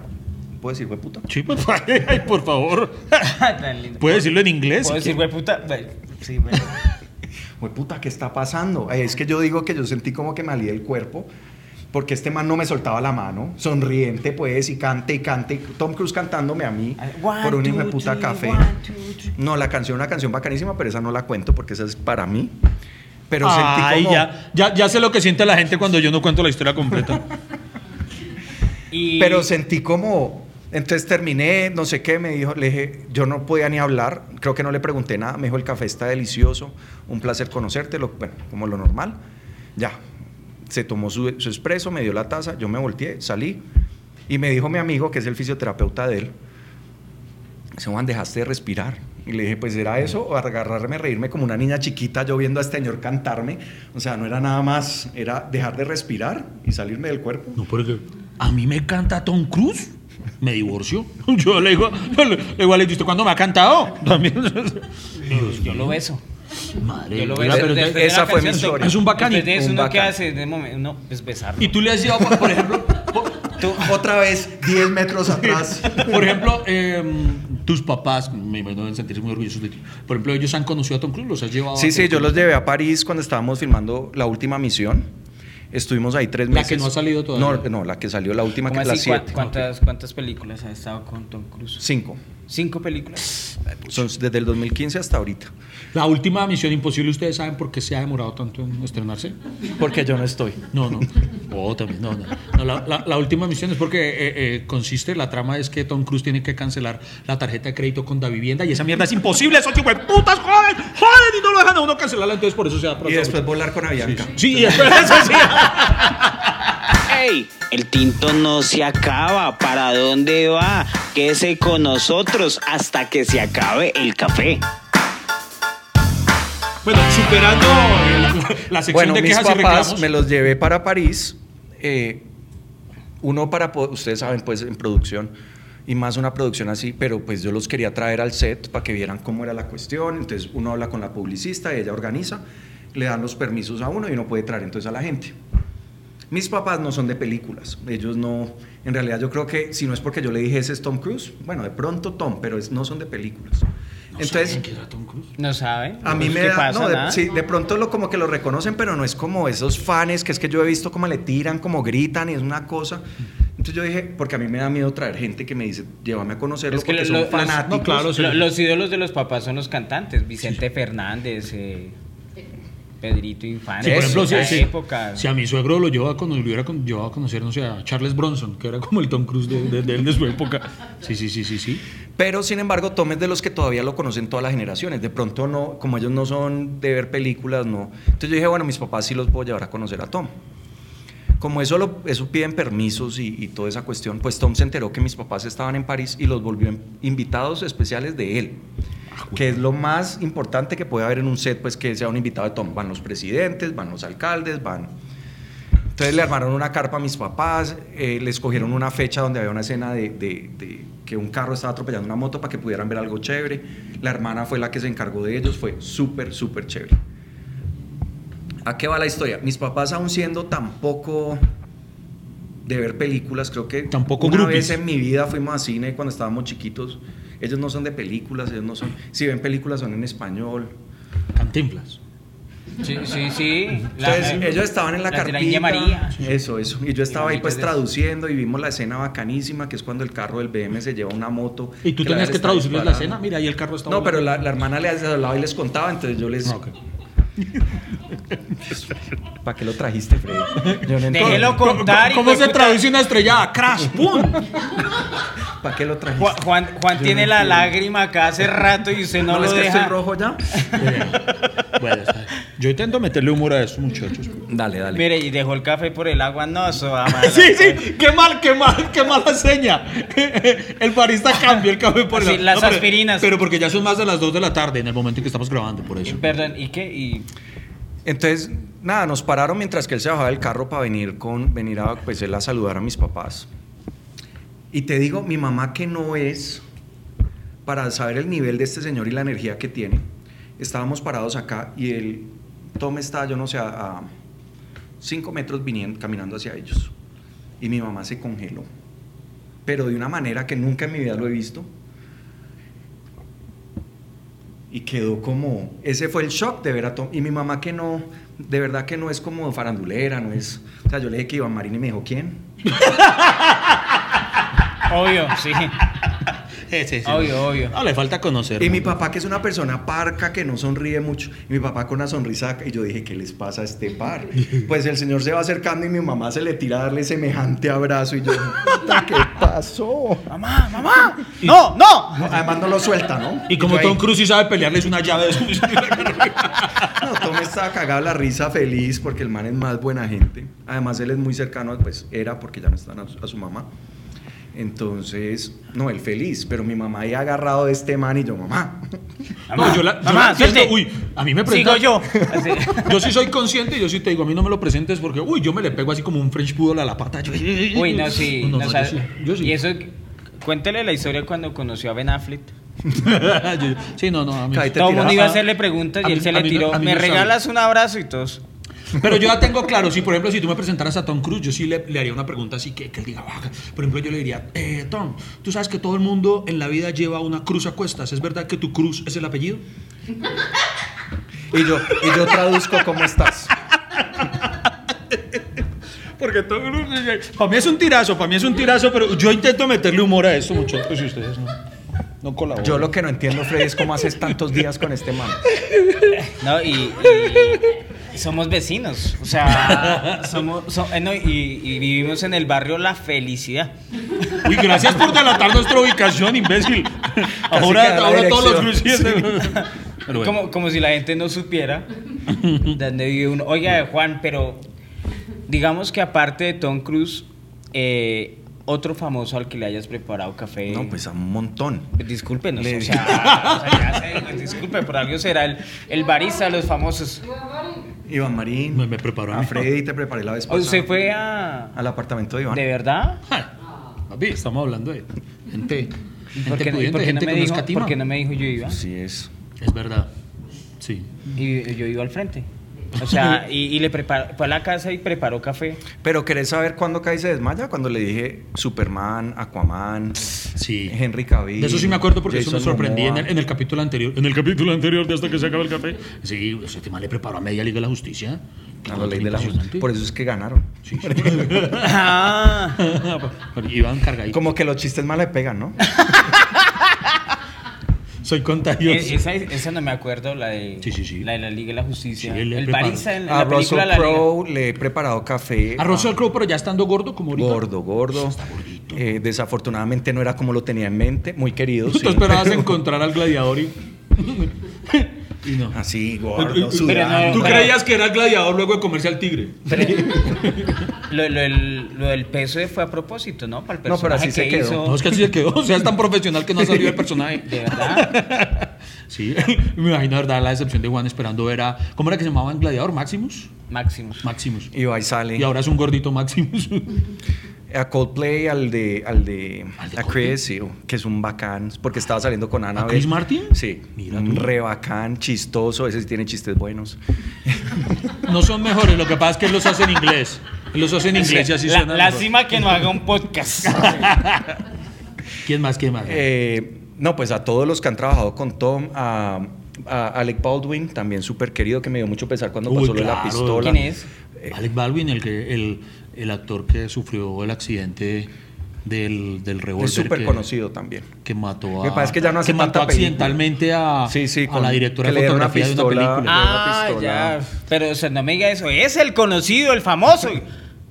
¿Puedo decir puta? sí, pues, ay, por favor. Tan lindo. ¿Puede decirlo en inglés? ¿Puedo decir, güey, puta? Sí, bueno. puta, ¿qué está pasando? Es que yo digo que yo sentí como que me alía el cuerpo, porque este man no me soltaba la mano, sonriente pues, y cante y cante, Tom Cruise cantándome a mí One, por un hijo de puta three, café. one, two, three. No, la canción, una canción bacanísima, pero esa no la cuento porque esa es para mí. Pero Ay, sentí como... ya, ya, ya sé lo que siente la gente cuando yo no cuento la historia completa. Y... Pero sentí como... Entonces terminé, no sé qué, me dijo, le dije, yo no podía ni hablar, creo que no le pregunté nada, me dijo, el café está delicioso, un placer conocerte, lo- bueno, como lo normal. Ya, se tomó su, su expreso, me dio la taza, yo me volteé, salí, y me dijo mi amigo, que es el fisioterapeuta de él, dice, Juan, dejaste de respirar. Y le dije, pues era eso, o agarrarme, reírme como una niña chiquita, yo viendo a este señor cantarme. O sea, no era nada más, era dejar de respirar y salirme del cuerpo. No, porque a mí me canta Tom Cruise. Me divorció. Yo le digo, le digo a Lady, ¿usted cuándo me ha cantado? También. Dios Yo lo beso. Madre Yo lo Después de esa la fue mi canción, historia. Es un bacán eso, un ¿uno bacán. hace? De momento, no, pues besarlo. Y tú le has llevado, por, por ejemplo, por, otra vez, 10 metros atrás. por ejemplo, em, tus papás, me imagino deben sentirse muy orgullosos de ti. Por ejemplo, ellos han conocido a Tom Cruise, los has llevado. Sí, a sí, yo los llevé a París cuando estábamos filmando la última misión. Estuvimos ahí tres La meses. que no ha salido todavía. No, no, la que salió, la última, que ¿Cómo es la así? ¿Cuá- 7. ¿Cuántas, ¿Cuántas películas ha estado con Tom Cruise? Cinco. ¿Cinco películas? Son desde el 2015 hasta ahorita. La última Misión Imposible, ¿ustedes saben por qué se ha demorado tanto en estrenarse? Porque yo no estoy. No, no. Oh, también, no, no. No, la, la- la última misión es porque eh, eh, consiste, la trama es que Tom Cruise tiene que cancelar la tarjeta de crédito con da vivienda y esa mierda es imposible, esos chicos putas joden, joden y no lo dejan a uno cancelarla, entonces por eso se da Y después volar con Sí, Avianca. sí. Sí, y después eso sí. ¡Ey! El tinto no se acaba. ¿Para dónde va? Quédese con nosotros hasta que se acabe el café. Bueno, superando eh, la sección Bueno, de mis quejas y papás reclamos. me los llevé para París. eh, uno para, ustedes saben, pues en producción, y más una producción así, pero pues yo los quería traer al set para que vieran cómo era la cuestión. Entonces uno habla con la publicista, ella organiza, le dan los permisos a uno y uno puede traer entonces a la gente. Mis papás no son de películas, ellos no, en realidad yo creo que si no es porque yo le dije ese es Tom Cruise, bueno, de pronto Tom, pero es- no son de películas. Entonces, No saben. a mí Pues, me ¿qué da, pasa? no, de, sí, de pronto lo, como que lo reconocen, pero no es como esos fans que es que yo he visto como le tiran, como gritan y es una cosa. Entonces yo dije, porque a mí me da miedo traer gente que me dice, llévame a conocerlo Es que porque lo- son los- fanáticos. no, claro, sí. Lo- los ídolos de los papás son los cantantes. Vicente Fernández, eh, Pedrito Infante. Sí, por ejemplo, si, esa si- época. si a mi suegro lo llevaba con, lo hubiera con- llevado a conocer, no sé, a Charles Bronson, que era como el Tom Cruise de, de- de él de su época. Sí, sí, sí, sí, sí. Pero sin embargo, Tom es de los que todavía lo conocen todas las generaciones. De pronto no, como ellos no son de ver películas, no. Entonces yo dije, bueno, mis papás sí los puedo llevar a conocer a Tom. Como eso, lo, eso piden permisos y, y toda esa cuestión, pues Tom se enteró que mis papás estaban en París y los volvió invitados especiales de él. Que es lo más importante que puede haber en un set, pues que sea un invitado de Tom. Van los presidentes, van los alcaldes, van... Entonces le armaron una carpa a mis papás, eh, les cogieron una fecha donde había una escena de, de- de que un carro estaba atropellando una moto para que pudieran ver algo chévere. La hermana fue la que se encargó de ellos, fue súper, súper chévere. ¿A qué va la historia? Mis papás, aún siendo tampoco de ver películas, creo que Tampoco una groupies. vez en mi vida fuimos a cine cuando estábamos chiquitos. Ellos no son de películas, ellos no son. Si ven películas son en español. Cantinflas. Sí, sí, sí. La- Entonces, ellos estaban en la, de carpita. María. Eso, eso. Y yo estaba ahí pues traduciendo y vimos la escena bacanísima, que es cuando el carro del BM se lleva una moto. Y tú la tenías que traducirles la escena. Mira, ahí el carro está No, pero la, la hermana le hablaba y les contaba, entonces yo les... Ah, ok. ¿Para qué lo trajiste, Freddy? Yo no Déjelo contar. ¿Cómo de se traduce una estrellada? ¡Crash! ¡Pum! ¿Para qué lo trajiste? Juan, Juan, tiene no la entiendo. lágrima acá hace rato y usted no, ¿No lo que deja. estoy rojo ya? Bueno, yo intento meterle humor a estos muchachos. Dale, dale. Mire, y dejó el café por el agua. No, eso va mal. Sí, sí, qué mal, qué mal, qué mala seña. El barista cambia el café por el Sí, las pero- aspirinas. Pero porque ya son más de las 2 de la tarde en el momento en que estamos grabando, por Y, eso. perdón, ¿y qué? Y Entonces, nada, nos pararon mientras que él se bajaba del carro para venir con venir a pues él a saludar a mis papás. Y te digo, mi mamá que no es para saber el nivel de este señor y la energía que tiene. Estábamos parados acá y el Tom está, yo no sé, a, a cinco metros viniendo, caminando hacia ellos. Y mi mamá se congeló. Pero de una manera que nunca en mi vida lo he visto. Y quedó como, ese fue el shock de ver a Tom. Y mi mamá que no, de verdad que no es como farandulera, no es... O sea, yo le dije que a Marín y me dijo, ¿quién? obvio, sí. Obvio, obvio. No, le falta conocer. Y mi papá que es una persona parca que no sonríe mucho. Y mi papá con una sonrisa y yo dije, ¿qué les pasa a este par? Pues el señor se va acercando y mi mamá se le tira a darle semejante abrazo y yo, "Puta, ¿qué pasó? Mamá, mamá. No, no. No, además no lo suelta, ¿no? Y como Tom Cruise sí sabe pelearle, es una llave de su... No, Tom estaba cagado la risa feliz porque el man es más buena gente. Además, él es muy cercano, pues era porque ya no están a su, a su mamá. Entonces, no, él feliz, pero mi mamá ahí agarrado de este man y yo, mamá. No, yo la, yo Mamá, la entiendo. suelte. Uy, a mí me Sigo presenta- yo. Así. Yo sí soy consciente y yo sí te digo, a mí no me lo presentes porque, uy, yo me le pego así como un French poodle a la pata. Yo- Uy, no, sí. No, no, no, yo sabe- sí, yo sí. Y eso, cuéntele la historia cuando conoció a Ben Affleck. Yo- sí, no, no, a mí-. Todo el mundo iba a hacerle preguntas a y mí- él se a le mí no- tiró. mí ¿Me no sabe. regalas un abrazo y todos? Pero yo ya tengo claro, si por ejemplo, si tú me presentaras a Tom Cruise, yo sí le, le haría una pregunta así que, que él diga, "Ah", por ejemplo, yo le diría, eh, Tom, tú sabes que todo el mundo en la vida lleva una cruz a cuestas, ¿es verdad que tu cruz es el apellido? Y yo, y yo traduzco cómo estás. Porque todo para mí es un tirazo, para mí es un tirazo, pero yo intento meterle humor a esto, muchachos, y ustedes no, no colaboran. Yo lo que no entiendo, Freddy, es cómo haces tantos días con este man. No, y, y, somos vecinos, o sea, somos, so- eh, no, y, y vivimos en el barrio La Felicidad. Uy, gracias por delatar nuestra ubicación, imbécil. Ahora, todos los cruces. Bueno. Como, como si la gente no supiera dónde vive uno. Oiga, Juan, pero digamos que aparte de Tom Cruise, eh, otro famoso al que le hayas preparado café. No, pues a un montón. Discúlpenos, Le- o sea, o sea, ya sé, disculpe, por algo será el, el barista de los famosos. Iván Marín. Me- me preparó a. Freddy te preparé la vez O pasada. usted fue a... Al apartamento de Iván. ¿De verdad? Papi, estamos hablando de gente, ¿Por qué, pudiente, por qué no gente me dijo, por qué no me dijo yo iba? Así es. Es verdad. Sí. Y yo iba al frente. O sea, y, y le preparó, fue a la casa y preparó café. Pero ¿querés saber cuándo cae y se desmaya? Cuando le dije Superman, Aquaman, Sí. Henry Cavill. De eso sí me acuerdo porque eso me sorprendí en el, en el capítulo anterior. En el capítulo anterior de hasta que se acaba el café. Sí, ese tema le preparó a Media Liga de la Justicia. A la ley de la justicia. Por eso es que ganaron. Sí, sí. Ah, Iban cargaditos. Como que los chistes mal le pegan, ¿no? Soy contagioso. esa, esa no me acuerdo, la de, Sí, sí, sí. La, de la Liga de la Justicia. El barista en, A la película Russell La Liga. Crowe le he preparado café. A Russell Crowe, pero ya estando gordo como ahorita. Gordo, gordo. Está gordito. Eh, desafortunadamente no era como lo tenía en mente. Muy querido. Tú sí, esperabas pero- encontrar al gladiador y. y no. Así, gordo, sudando. no, Tú pero- creías que era el gladiador luego de comerse al tigre. Lo, lo del, lo del peso fue a propósito, ¿no? Para el No, pero personaje así se que quedó. hizo. No, es que así se quedó. O sea, es tan profesional que no ha salido el personaje. De verdad. Sí, me imagino, ¿verdad? La decepción de Juan esperando ver a. ¿Cómo era que se llamaba el gladiador? Maximus. Maximus. Maximus. Y ahí sale. Y ahora es un gordito Maximus. A Coldplay, al de, al de, ¿Al de a Chris, sí, que es un bacán, porque estaba saliendo con Ana. Chris Martin? Sí, Mira un re bacán, chistoso, ese sí tiene chistes buenos. No son mejores, lo que pasa es que él los hace en inglés. Él los hace en inglés y así La- suena. mejor. lástima que no haga un podcast. ¿Quién más? ¿Quién más? Eh, no, pues a todos los que han trabajado con Tom, a, a Alec Baldwin, también súper querido, que me dio mucho pesar cuando Uy, pasó lo de la claro. pistola. ¿Quién es? Alec Baldwin, el, que, el, el actor que sufrió el accidente del, del revólver. Es súper conocido también. Que mató a. Me parece que ya no hace que mató accidentalmente a, Sí, sí, a con- la directora que de le dieron una fotografía de una pistola. película. Ah, ya. Pero o sea, no me diga eso. Es el conocido, el famoso.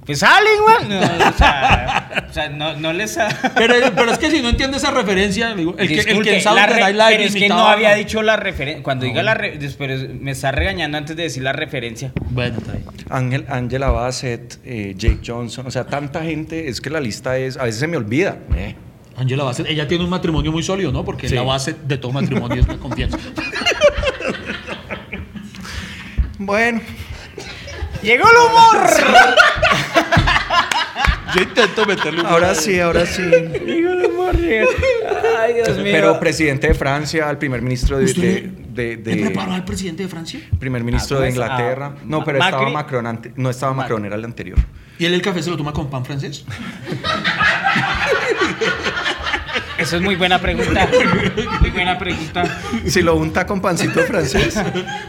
Pues salen, güey. No, o sea, o sea, no, no les ha... Pero, pero es que si no entiende esa referencia, digo, el, que, el que sabe la re- Live pero es que no había dicho la referencia. Cuando diga la bueno. re- después me está regañando antes de decir la referencia. Bueno, está bien. Ángel, Angela Bassett, eh, Jake Johnson, o sea, tanta gente, es que la lista es, a veces se me olvida. eh. Angela Bassett, ella tiene un matrimonio muy sólido, ¿no? Porque Sí. la base de todo matrimonio es la confianza. Bueno, ¡Llegó el humor! Yo intento meterle un ahora sí, ahora sí. Llegó el humor. Ay, Dios mío. Pero presidente de Francia, el primer ministro de, ¿Usted de, de- ¿Le de- preparó al presidente de Francia? primer ministro Ah, de Inglaterra. ah, no, pero estaba. Macron ante- no estaba. Macron, era el anterior. ¿Y él el café se lo toma con pan francés? Eso es muy buena pregunta. Muy buena pregunta. Si lo unta con pancito francés.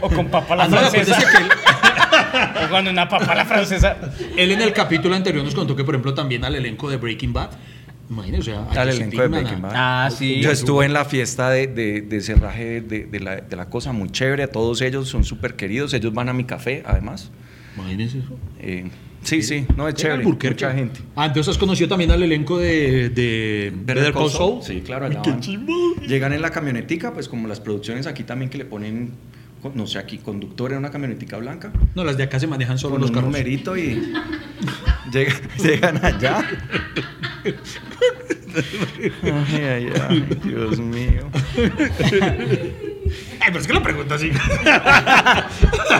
O con papa la Ah, no, francesa. él, O con una papa la francesa. él en el capítulo anterior nos contó que, por ejemplo, también al elenco de Breaking Bad. Imagínese, o sea, Al elenco de Breaking Bad. Ah, sí. Yo estuve en la fiesta de, de, de cerraje de, de la, de la cosa, muy chévere. Todos ellos son súper queridos. Ellos van a mi café, además. Imagínese eso. Eh, sí, sí, no es chévere. Albuquerque. Mucha gente. Ah, entonces has conocido también al elenco de, de Better Call Saul. Sí, claro, allá qué. Llegan en la camionetica, pues como las producciones aquí también que le ponen, no sé, aquí conductor en una camionetica blanca. No, las de acá se manejan solo con los un carros. numerito y llega- llegan allá. Ay, ay, ay, Dios mío. Ay, pero es que lo pregunta así.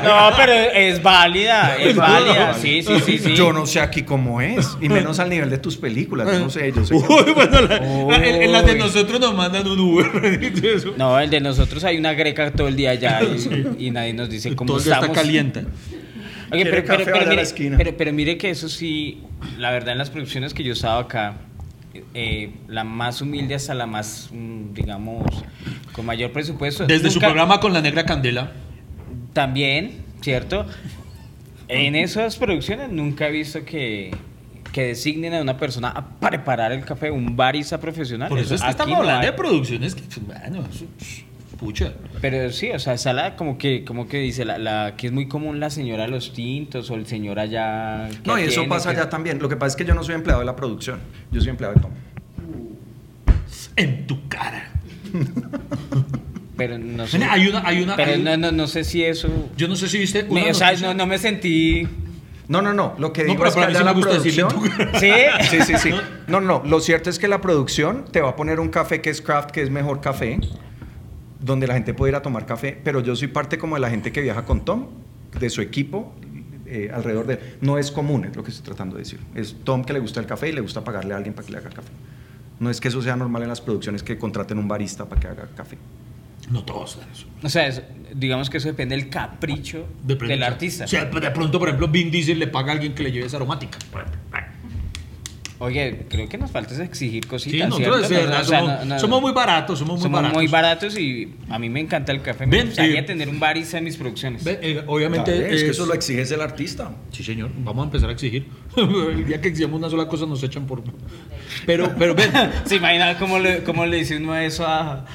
No, pero es válida, es válida. Sí, sí, sí, sí. Yo no sé aquí cómo es, y menos al nivel de tus películas. yo No sé, yo sé. que- Uy, bueno, la- la- en, en las de nosotros nos mandan un Uber. No, el de nosotros hay una greca todo el día allá y, y nadie nos dice cómo Todo estamos. está caliente. Oye, Quiere pero, pero, mire, pero- pero mire que eso sí, la verdad en las producciones que yo estaba acá, eh, la más humilde hasta la más, mm, digamos, con mayor presupuesto. Desde su programa con la negra candela. También, ¿cierto? En esas producciones nunca he visto que, que designen a una persona a preparar el café, un barista profesional. Por eso es que estamos hablando de producciones que, pues, bueno, eso- Pucha. Pero sí, o sea, esa la como que, como que dice, la, la que es muy común la señora de los tintos o el señor allá. No, y eso pasa que- allá también. Lo que pasa es que yo no soy empleado de la producción. Yo soy empleado de Tom. En tu cara. Pero no sé. Hay una, hay una. pero hay- no, no, no sé si eso. Yo no sé si viste. me- o sea, no, no me sentí. No, no, no. Lo que No, digo pero es que mí allá sí me la producción... ¿Sí? Sí, sí, sí. No, no, lo cierto es que la producción te va a poner un café que es craft, que es mejor café, donde la gente puede ir a tomar café, pero yo soy parte como de la gente que viaja con Tom, de su equipo, eh, alrededor de... No es común, es lo que estoy tratando de decir. Es Tom que le gusta el café y le gusta pagarle a alguien para que le haga café. No es que eso sea normal en las producciones que contraten un barista para que haga café. No todos hacen eso. O sea, es- digamos que eso depende del capricho De del artista. O sea, de pronto, por ejemplo, Vin Diesel le paga a alguien que le lleve esa aromática. Oye, creo que nos falta es exigir Sí, cositas. nosotros ¿cierto? de No, verdad o sea, somos, no, no, somos muy baratos, somos muy somos baratos. muy baratos y a mí me encanta el café. Me Ven, gustaría eh, tener un barista en mis producciones. Ve, eh, obviamente. Es que es- eso lo exige el artista. Sí, señor. Vamos a empezar a exigir. El día que exigamos una sola cosa nos echan por. Pero, pero ven. ¿Se imagina cómo le, cómo le dice uno eso a,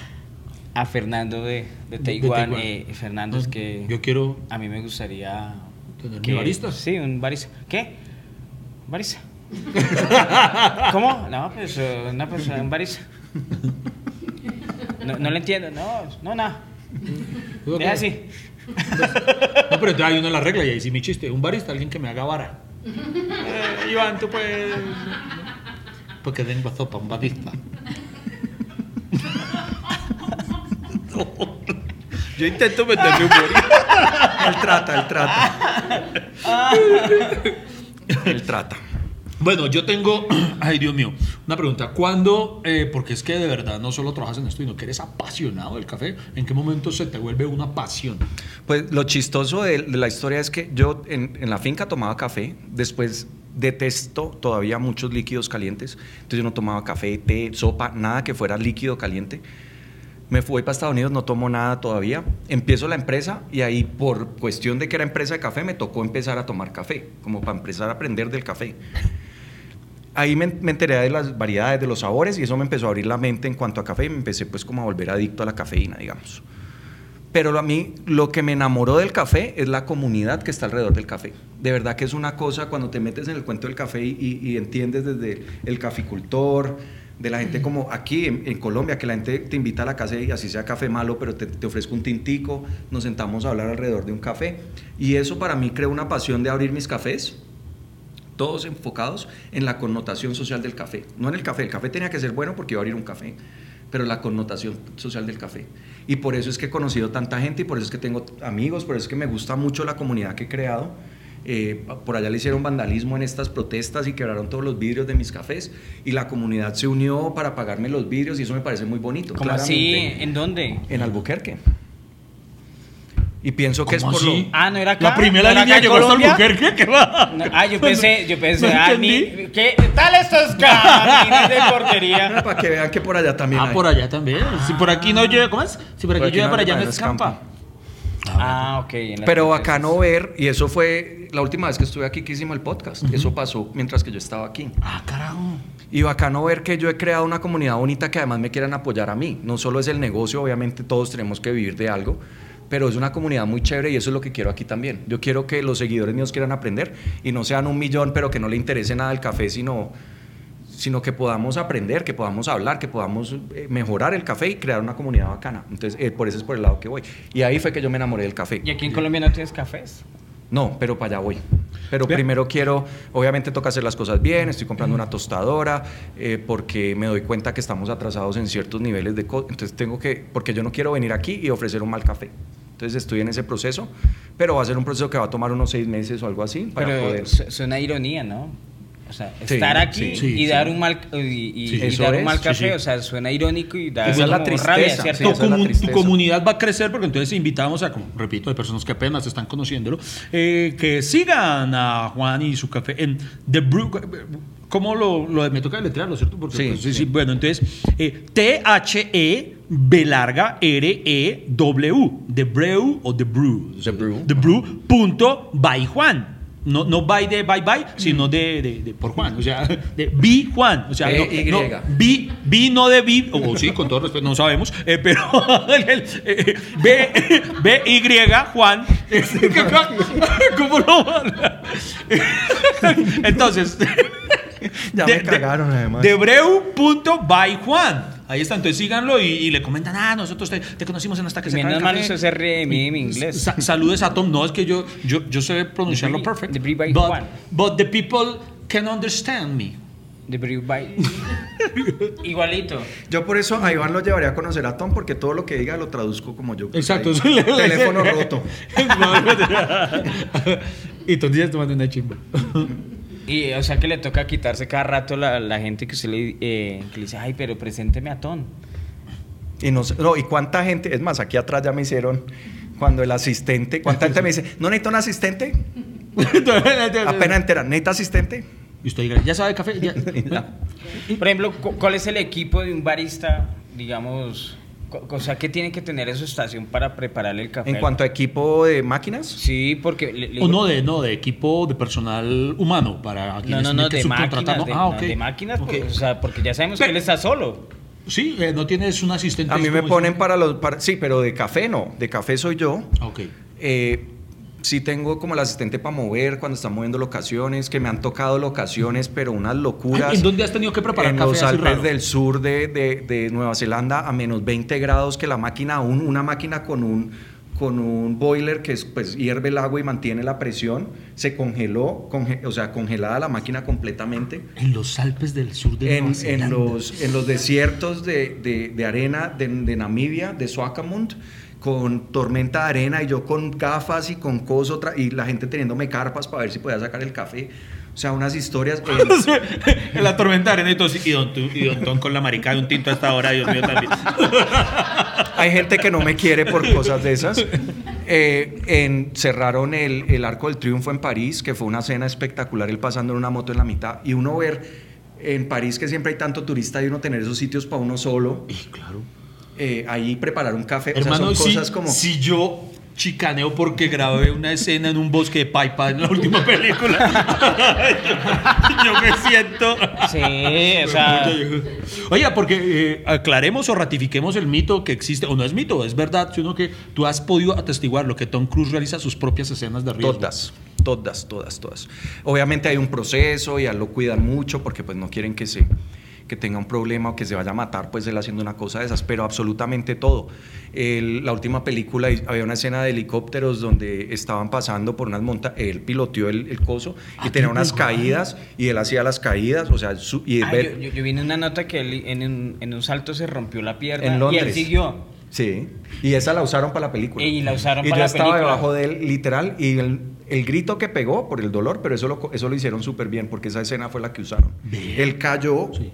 a Fernando de, de De- de Taiwán? Eh, Fernando, es que Yo quiero a mí me gustaría... tener que- mi barista. Sí, un barista. ¿Qué? ¿Un barista? ¿Cómo? No, pues eh, una persona, un barista. No, no le entiendo. No, no, nada. Deja así. No, pero entonces hay uno en la regla y ahí sí mi chiste. Un barista, alguien que me haga vara. Eh, Iván, tú puedes. Porque tengo sopa, un barista. Yo intento meterme humor. Él trata, él trata. él trata. Bueno, yo tengo, ay Dios mío, una pregunta. ¿Cuándo, eh, porque es que de verdad no solo trabajas en esto, sino que eres apasionado del café, ¿en qué momento se te vuelve una pasión? Pues lo chistoso de, la historia es que yo en, en la finca tomaba café, después detesto todavía muchos líquidos calientes, entonces yo no tomaba café, té, sopa, nada que fuera líquido caliente. Me fui para Estados Unidos, no tomo nada todavía. Empiezo la empresa y ahí por cuestión de que era empresa de café me tocó empezar a tomar café, como para empezar a aprender del café. Ahí me, me enteré de las variedades, de los sabores y eso me empezó a abrir la mente en cuanto a café y me empecé pues como a volver adicto a la cafeína, digamos. Pero a mí lo que me enamoró del café es la comunidad que está alrededor del café. De verdad que es una cosa cuando te metes en el cuento del café y, y entiendes desde el caficultor, de la gente como aquí en, en Colombia, que la gente te invita a la casa y así sea café malo, pero te, te ofrezco un tintico, nos sentamos a hablar alrededor de un café. Y eso para mí creó una pasión de abrir mis cafés, todos enfocados en la connotación social del café. No en el café, el café tenía que ser bueno porque iba a abrir un café, pero la connotación social del café. Y por eso es que he conocido tanta gente y por eso es que tengo amigos, por eso es que me gusta mucho la comunidad que he creado. Eh, por allá le hicieron vandalismo en estas protestas y quebraron todos los vidrios de mis cafés y la comunidad se unió para pagarme los vidrios y eso me parece muy bonito. ¿Cómo así? ¿En dónde? En Albuquerque. Y pienso que es ¿Cómo por así? lo... Ah, ¿no era acá? La primera ¿No era línea llegó hasta? Albuquerque, ¿qué va? No, ah, yo pensé, yo pensé, No ah, ¿qué tal estos camines de porquería? Para que vean que por allá también Ah, hay. por allá también. Si por aquí no llueve, ¿cómo es? Si por aquí, Por aquí llueve, no por allá no escampa. Ah, ok. en las Pero bacano ver, y eso fue la última vez que estuve aquí que hicimos el podcast. Eso pasó mientras que yo estaba aquí. Ah, carajo. Y bacano ver que yo he creado una comunidad bonita que además me quieran apoyar a mí. No solo es el negocio, obviamente todos tenemos que vivir de algo, pero es una comunidad muy chévere y eso es lo que quiero aquí también. Yo quiero que los seguidores míos quieran aprender y no sean un millón, pero que no le interese nada el café, sino, sino que podamos aprender, que podamos hablar, que podamos eh, mejorar el café y crear una comunidad bacana. Entonces, eh, por eso es por el lado que voy. Y ahí fue que yo me enamoré del café. ¿Y aquí en Colombia no tienes cafés? No, pero para allá voy. Pero Bien. primero quiero, obviamente toca hacer las cosas bien, estoy comprando una tostadora, eh, porque me doy cuenta que estamos atrasados en ciertos niveles de cosas. Entonces tengo que, porque yo no quiero venir aquí y ofrecer un mal café. Entonces estoy en ese proceso, pero va a ser un proceso que va a tomar unos seis meses o algo así para Pero poder... su- suena ironía, ¿no? O sea, Sí, estar aquí sí, y sí. dar un mal y, dar un mal café, o sea, suena irónico y da Esa es la tristeza, rabia, ¿cierto? tu, esa es la comu- tu tristeza. comunidad va a crecer porque entonces invitamos a, como, repito, hay personas que apenas están conociéndolo, eh, que sigan a Juan y su café en The Brew. ¿Cómo lo, lo me toca deletrearlo, cierto? Porque, Sí, pues, sí, sí. sí, Bueno, entonces, eh, T-H-E B larga R-E-W. The Brew o The Brew. The Brew. The Brew. Punto by Juan. No, no bye de bye bye, sino de, de- de por Juan. O sea, de bi Juan. O sea, no, B-Y. no, bi, bi no de bi, o sí, con todo respeto, no sabemos, eh, pero el, eh, B, B, Y, Juan. ¿Cómo lo van? Entonces. Ya me cagaron, además. Debreu.byjuan. Ahí está, entonces síganlo y, y le comentan, ah, nosotros te, te conocimos en hasta que se Menos mal café". usted se ríe de mí en mi inglés. Sa- saludes a Tom. No, es que yo, yo, yo sé pronunciarlo Debreu- perfecto. Debreu by But, Juan. but the people can understand me. De. Igualito. Yo por eso a Iván lo llevaría a conocer a Tom porque todo lo que diga lo traduzco como yo. Exacto. Ahí. Teléfono roto. y Tom ya tomando una chimba. Y, o sea, que le toca quitarse cada rato la, la gente que usted le, eh, que le dice, ay, pero presénteme a Ton. Y no, sé- no, y cuánta gente, es más, aquí atrás ya me hicieron cuando el asistente, cuánta gente me dice, no necesito un asistente, apenas entera, ¿necesita asistente? Y usted diga, ¿ya sabe café? Ya. Por ejemplo, cu- ¿cuál es el equipo de un barista, digamos, o sea, qué tiene que tener en su estación para prepararle el café? En cuanto a equipo de máquinas, Sí, porque... le- le O no de, no, de equipo de personal humano para No, quienes no, no, que de máquinas, de, Ah, no, ok. de máquinas, porque, o sea, porque ya sabemos Pe- que él está solo. Sí, eh, no tienes un asistente. a mí me ponen para los, para- sí, pero de café no, de café soy yo. Ok. Eh, sí tengo como el asistente para mover cuando están moviendo locaciones, que me han tocado locaciones, pero unas locuras. Ay, ¿En dónde has tenido que preparar en café los Alpes raro? del sur de, de- de Nueva Zelanda a menos 20 grados que la máquina aún una máquina con un con un boiler que es, pues hierve el agua y mantiene la presión se congeló conge- o sea congelada la máquina completamente En los Alpes del sur de en, Nueva en Zelanda. los, en los desiertos de, de- arena de, de Namibia, de Swakopmund, con tormenta de arena y yo con gafas y con cosas otra, y la gente teniéndome carpas para ver si podía sacar el café. O sea, unas historias. en- en la tormenta de arena y todo y don, y don Tom con la marica de un tinto a esta hora, Dios mío también. hay gente que no me quiere por cosas de esas. Eh, en, cerraron el, el Arco del Triunfo en París, que fue una cena espectacular, él pasando en una moto en la mitad, y uno ver en París que siempre hay tanto turista y uno tener esos sitios para uno solo. Y claro. Eh, ahí preparar un café. o sea, Hermano, son si, cosas como. si yo chicaneo porque grabé una escena en un bosque de paipa en la última película, yo me siento... Sí, o sea... Oye, porque eh, aclaremos o ratifiquemos el mito que existe, o no es mito, es verdad, sino que tú has podido atestiguar lo que Tom Cruise realiza sus propias escenas de riesgo. Todas, todas, todas, todas. Obviamente hay un proceso y a lo cuidan mucho porque pues no quieren que se que tenga un problema o que se vaya a matar pues él haciendo una cosa de esas, pero absolutamente todo. El- la última película y- había una escena de helicópteros donde estaban pasando por unas montañas, él piloteó el, el coso y tenía unas caídas y él hacía las caídas, o sea, su- y Ah, ver- yo, yo- yo vi en una nota que él en un, en un salto se rompió la pierna en y Londres. él siguió. Sí, y esa la usaron para la película. Y la usaron Y para yo la estaba película. debajo de él, literal, y el, el grito que pegó por el dolor, pero eso lo, eso lo hicieron súper bien, porque esa escena fue la que usaron. Vea. Él cayó Sí.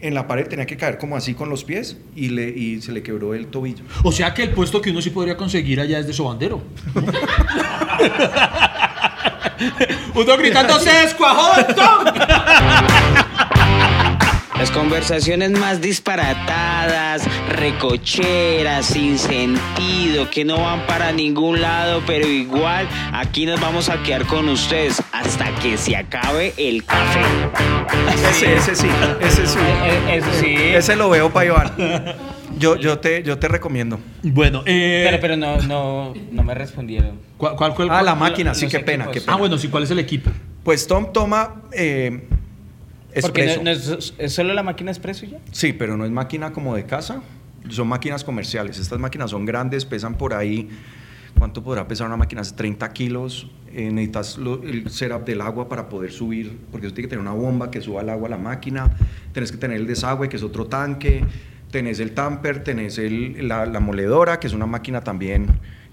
En la pared, tenía que caer como así con los pies, y, le, y se le quebró el tobillo. O sea que el puesto que uno sí podría conseguir allá es de sobandero. uno gritando, ¡se descuajó! Las conversaciones más disparatadas, recocheras, sin sentido, que no van para ningún lado, pero igual aquí nos vamos a quedar con ustedes hasta que se acabe el café. Ese, ese sí, ese sí. Eh, Eso sí. Ese lo veo para Iván. Yo, yo, te, yo te recomiendo. Bueno, eh, Pero, pero no, no, no me respondieron. ¿cuál, cuál, cuál- Ah, la máquina, sí, qué pena, qué pena. Ah, bueno, sí, ¿cuál es el equipo? Pues Tom toma eh, Porque espresso. no, no es, es solo la máquina expreso ya. Sí, pero no es máquina como de casa, son máquinas comerciales. Estas máquinas son grandes, pesan por ahí. ¿Cuánto podrá pesar una máquina? 30 kilos. Eh, necesitas lo- el setup del agua para poder subir, porque eso tiene que tener una bomba que suba el agua a la máquina. Tienes que tener el desagüe, que es otro tanque. Tenés el tamper, tenés el- la, la moledora, que es una máquina también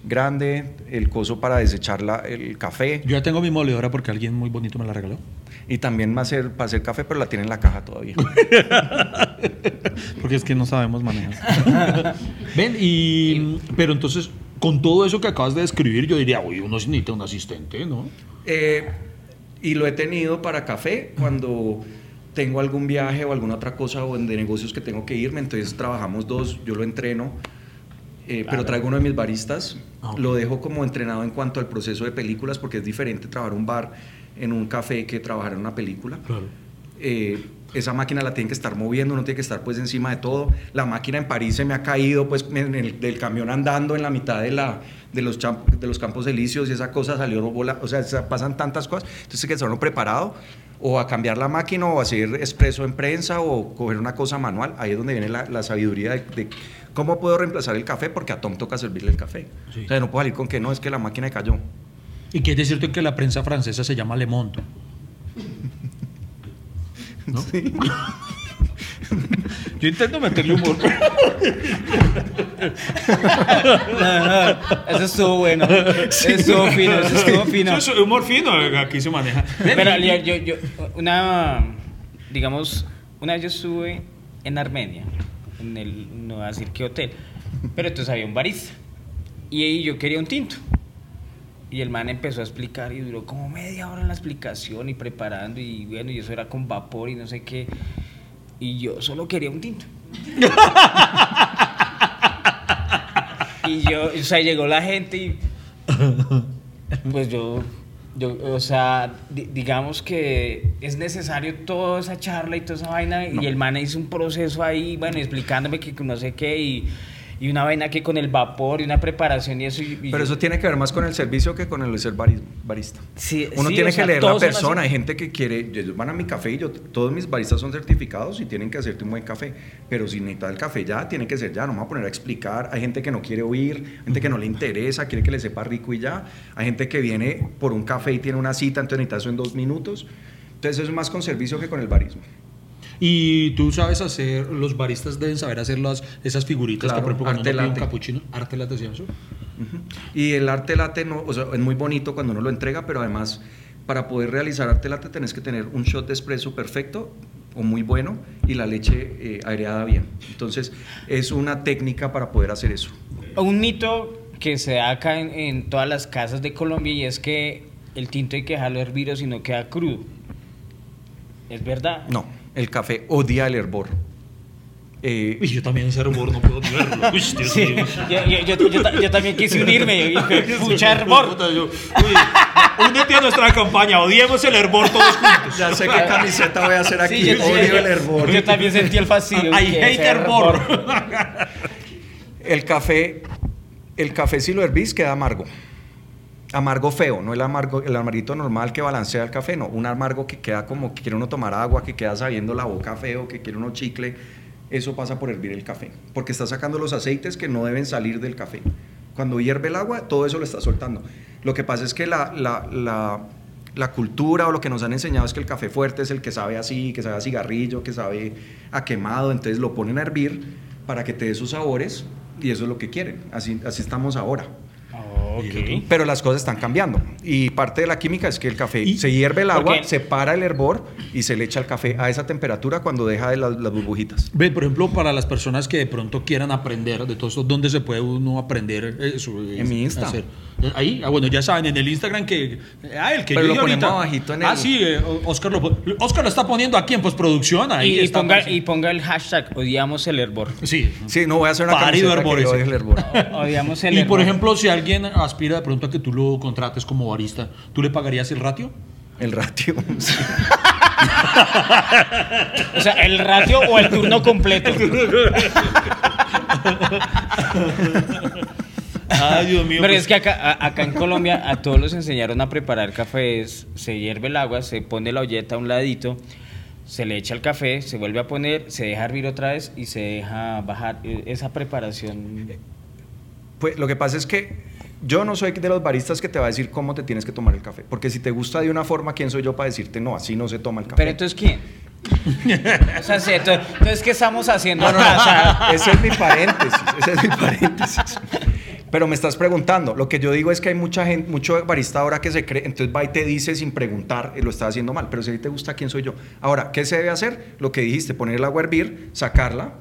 grande. El coso para desechar la- el café. Yo ya tengo mi moledora porque alguien muy bonito me la regaló. Y también va a hacer, para hacer café, pero la tiene en la caja todavía. Porque es que no sabemos manejar. Ven, y. Pero entonces, con todo eso que acabas de describir, yo diría, uy, uno necesita un asistente, ¿no? Eh, y lo he tenido para café cuando tengo algún viaje o alguna otra cosa o de negocios que tengo que irme, entonces trabajamos dos, yo lo entreno Eh, Pero traigo uno de mis baristas, Ah, lo dejo como entrenado en cuanto al proceso de películas, porque es diferente trabajar un bar en un café que trabajar en una película. Claro. Eh, esa máquina la tiene que estar moviendo, uno tiene que estar pues encima de todo. La máquina en París se me ha caído pues en el, del camión andando en la mitad de, la, de, los, champ- de los campos elíseos y esa cosa salió bola, o sea, se pasan tantas cosas. Entonces hay que estar uno preparado o a cambiar la máquina o a hacer expreso en prensa o coger una cosa manual. Ahí es donde viene la, la sabiduría de, de cómo puedo reemplazar el café porque a Tom toca servirle el café. Sí. O sea, no puedo salir con que no, es que la máquina cayó. Y quiere decirte que la prensa francesa se llama Le Monde. ¿No? Yo intento meterle humor. Eso estuvo bueno. Eso estuvo fino, eso estuvo fino. Eso es humor fino, aquí se maneja. Pero yo, yo- una, digamos, una vez yo estuve en Armenia, en el, no voy a decir qué hotel, pero entonces había un barista y ahí yo quería un tinto. Y el man empezó a explicar y duró como media hora en la explicación y preparando y bueno, y eso era con vapor y no sé qué. Y yo solo quería un tinto. y yo, o sea, llegó la gente y pues yo, yo o sea, di- digamos que es necesario toda esa charla y toda esa vaina. Y el man hizo un proceso ahí, bueno, explicándome que no sé qué y, y una vaina que con el vapor y una preparación y eso. y- y Pero yo- eso tiene que ver más con el servicio que con el ser bari- barista. Sí, Uno sí, tiene o sea, que leer la persona. Hay gente que quiere, ellos van a mi café y yo, todos mis baristas son certificados y tienen que hacerte un buen café. Pero si necesitas el café ya, tiene que ser ya. No me voy a poner a explicar. Hay gente que no quiere oír, gente que no le interesa, quiere que le sepa rico y ya. Hay gente que viene por un café y tiene una cita, entonces necesita eso en dos minutos. Entonces eso es más con servicio que con el barismo. Y tú sabes hacer, los baristas deben saber hacer las, esas figuritas Claro, que, por ejemplo, cuando arte uno pide un latte. capuchino, arte latte, ¿sí eso? Ujú. Y el arte latte no, o sea, es muy bonito cuando uno lo entrega, pero además para poder realizar arte latte tenés que tener un shot de espresso perfecto o muy bueno y la leche eh, aireada bien. Entonces es una técnica para poder hacer eso. Un mito que se da acá en, en todas las casas de Colombia y es que el tinto hay que dejarlo hervir o si no queda crudo. ¿Es verdad? No, el café odia el hervor. Eh, Uy, yo también ese hervor no puedo verlo. Uy, Dios Sí, mío. yo, yo- yo- yo ta- yo también quise unirme. y Pucha hervor. Únete a nuestra campaña, odiemos el hervor todos juntos. ya sé qué camiseta voy a hacer aquí. Sí, yo, odio el hervor. yo también sentí el fastidio. I que hate hervor. El café, el café si lo hervís queda amargo. Amargo feo, no el amargo, el amarguito normal que balancea el café, no, un amargo que queda como que quiere uno tomar agua, que queda sabiendo la boca feo, que quiere uno chicle, eso pasa por hervir el café, porque está sacando los aceites que no deben salir del café. Cuando hierve el agua, todo eso lo está soltando. Lo que pasa es que la, la, la, la cultura o lo que nos han enseñado es que el café fuerte es el que sabe así, que sabe a cigarrillo, que sabe a quemado, entonces lo ponen a hervir para que te dé sus sabores y eso es lo que quieren. Así, así estamos ahora. Ok. Pero las cosas están cambiando. Y parte de la química es que el café Y- se hierve el agua, Porque- se para el hervor y se le echa el café a esa temperatura cuando deja de las, las burbujitas. Ve, por ejemplo, para las personas que de pronto quieran aprender de todo esto, ¿dónde se puede uno aprender eso? En mi Insta. Hacer? Ahí, ah, bueno, ya saben, en el Instagram que. Ah, el que Pero yo lo ponemos ahorita. abajito en Ah, el- sí, eh, Oscar lo, Oscar lo está poniendo aquí en postproducción. Ahí Y, y está ponga, y ponga el hashtag odiamos el hervor. Sí. Sí, no voy a hacer una Parido camiseta que odie el hervor. Odiamos el Y hervor. por ejemplo, si alguien aspira de pronto a que tú lo contrates como barista, ¿tú le pagarías el ratio? El ratio. sí. O sea, el ratio o el turno completo. Ay, Dios mío. Pero pues- es que acá, acá en Colombia a todos los enseñaron a preparar cafés. Se hierve el agua, se pone la olleta a un ladito, se le echa el café, se vuelve a poner, se deja hervir otra vez y se deja bajar. E- Esa preparación. Pues lo que pasa es que yo no soy de los baristas que te va a decir cómo te tienes que tomar el café. Porque si te gusta de una forma, ¿quién soy yo para decirte no? Así no se toma el café. Pero entonces, ¿quién? O sea, sí, entonces, entonces, ¿qué estamos haciendo? No, no, no? O sea, ese es mi paréntesis, ese es mi paréntesis. Pero me estás preguntando, lo que yo digo es que hay mucha gente, mucho barista ahora que se cree, entonces va y te dice sin preguntar, eh, lo está haciendo mal, pero si a ti te gusta, ¿quién soy yo? Ahora, ¿qué se debe hacer? Lo que dijiste, poner el agua a hervir, sacarla,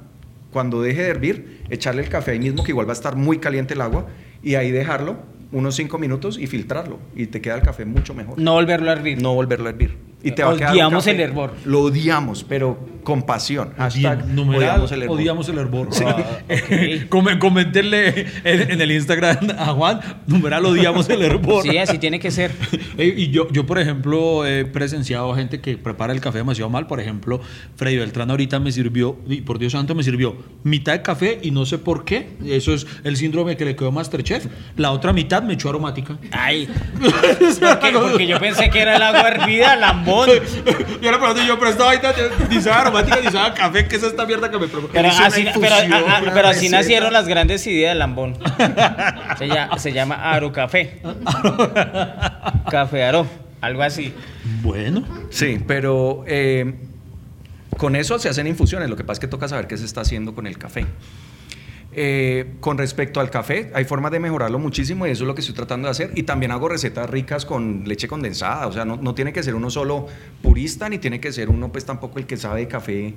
cuando deje de hervir, echarle el café ahí mismo, que igual va a estar muy caliente el agua, y ahí dejarlo unos cinco minutos y filtrarlo, y te queda el café mucho mejor. no volverlo a hervir. No volverlo a hervir. Y te va a quedar un Odiamos café- el hervor. Lo odiamos, pero compasión. Hashtag Numeral, odiamos el hervor. odiamos el hervor. Ah, ok. Come- Coméntenle en, en el Instagram a Juan, numeral odiamos el hervor. Sí, así tiene que ser. Y yo, yo, por ejemplo, he presenciado gente que prepara el café demasiado mal. Por ejemplo, Freddy Beltrán ahorita me sirvió, y por Dios santo, me sirvió mitad de café y no sé por qué. Eso es el síndrome que le quedó a Masterchef. La otra mitad me echó aromática. Ay. Porque, porque yo pensé que era el agua hervida, lambón. y ahora pregunto yo, pero esta vaina sabe aromática sabe café. ¿Qué es esta mierda que me preocupa? Pero así, infusión, pero, a- a- una pero así receta. nacieron las grandes ideas del lambón. Se llama, se llama Aro Café. Café Aro, algo así. Bueno. Sí, pero eh, con eso se hacen infusiones. Lo que pasa es que toca saber qué se está haciendo con el café. Eh, con respecto al café, hay formas de mejorarlo muchísimo y eso es lo que estoy tratando de hacer. Y también hago recetas ricas con leche condensada. O sea, no, no tiene que ser uno solo purista, ni tiene que ser uno, pues tampoco el que sabe de café,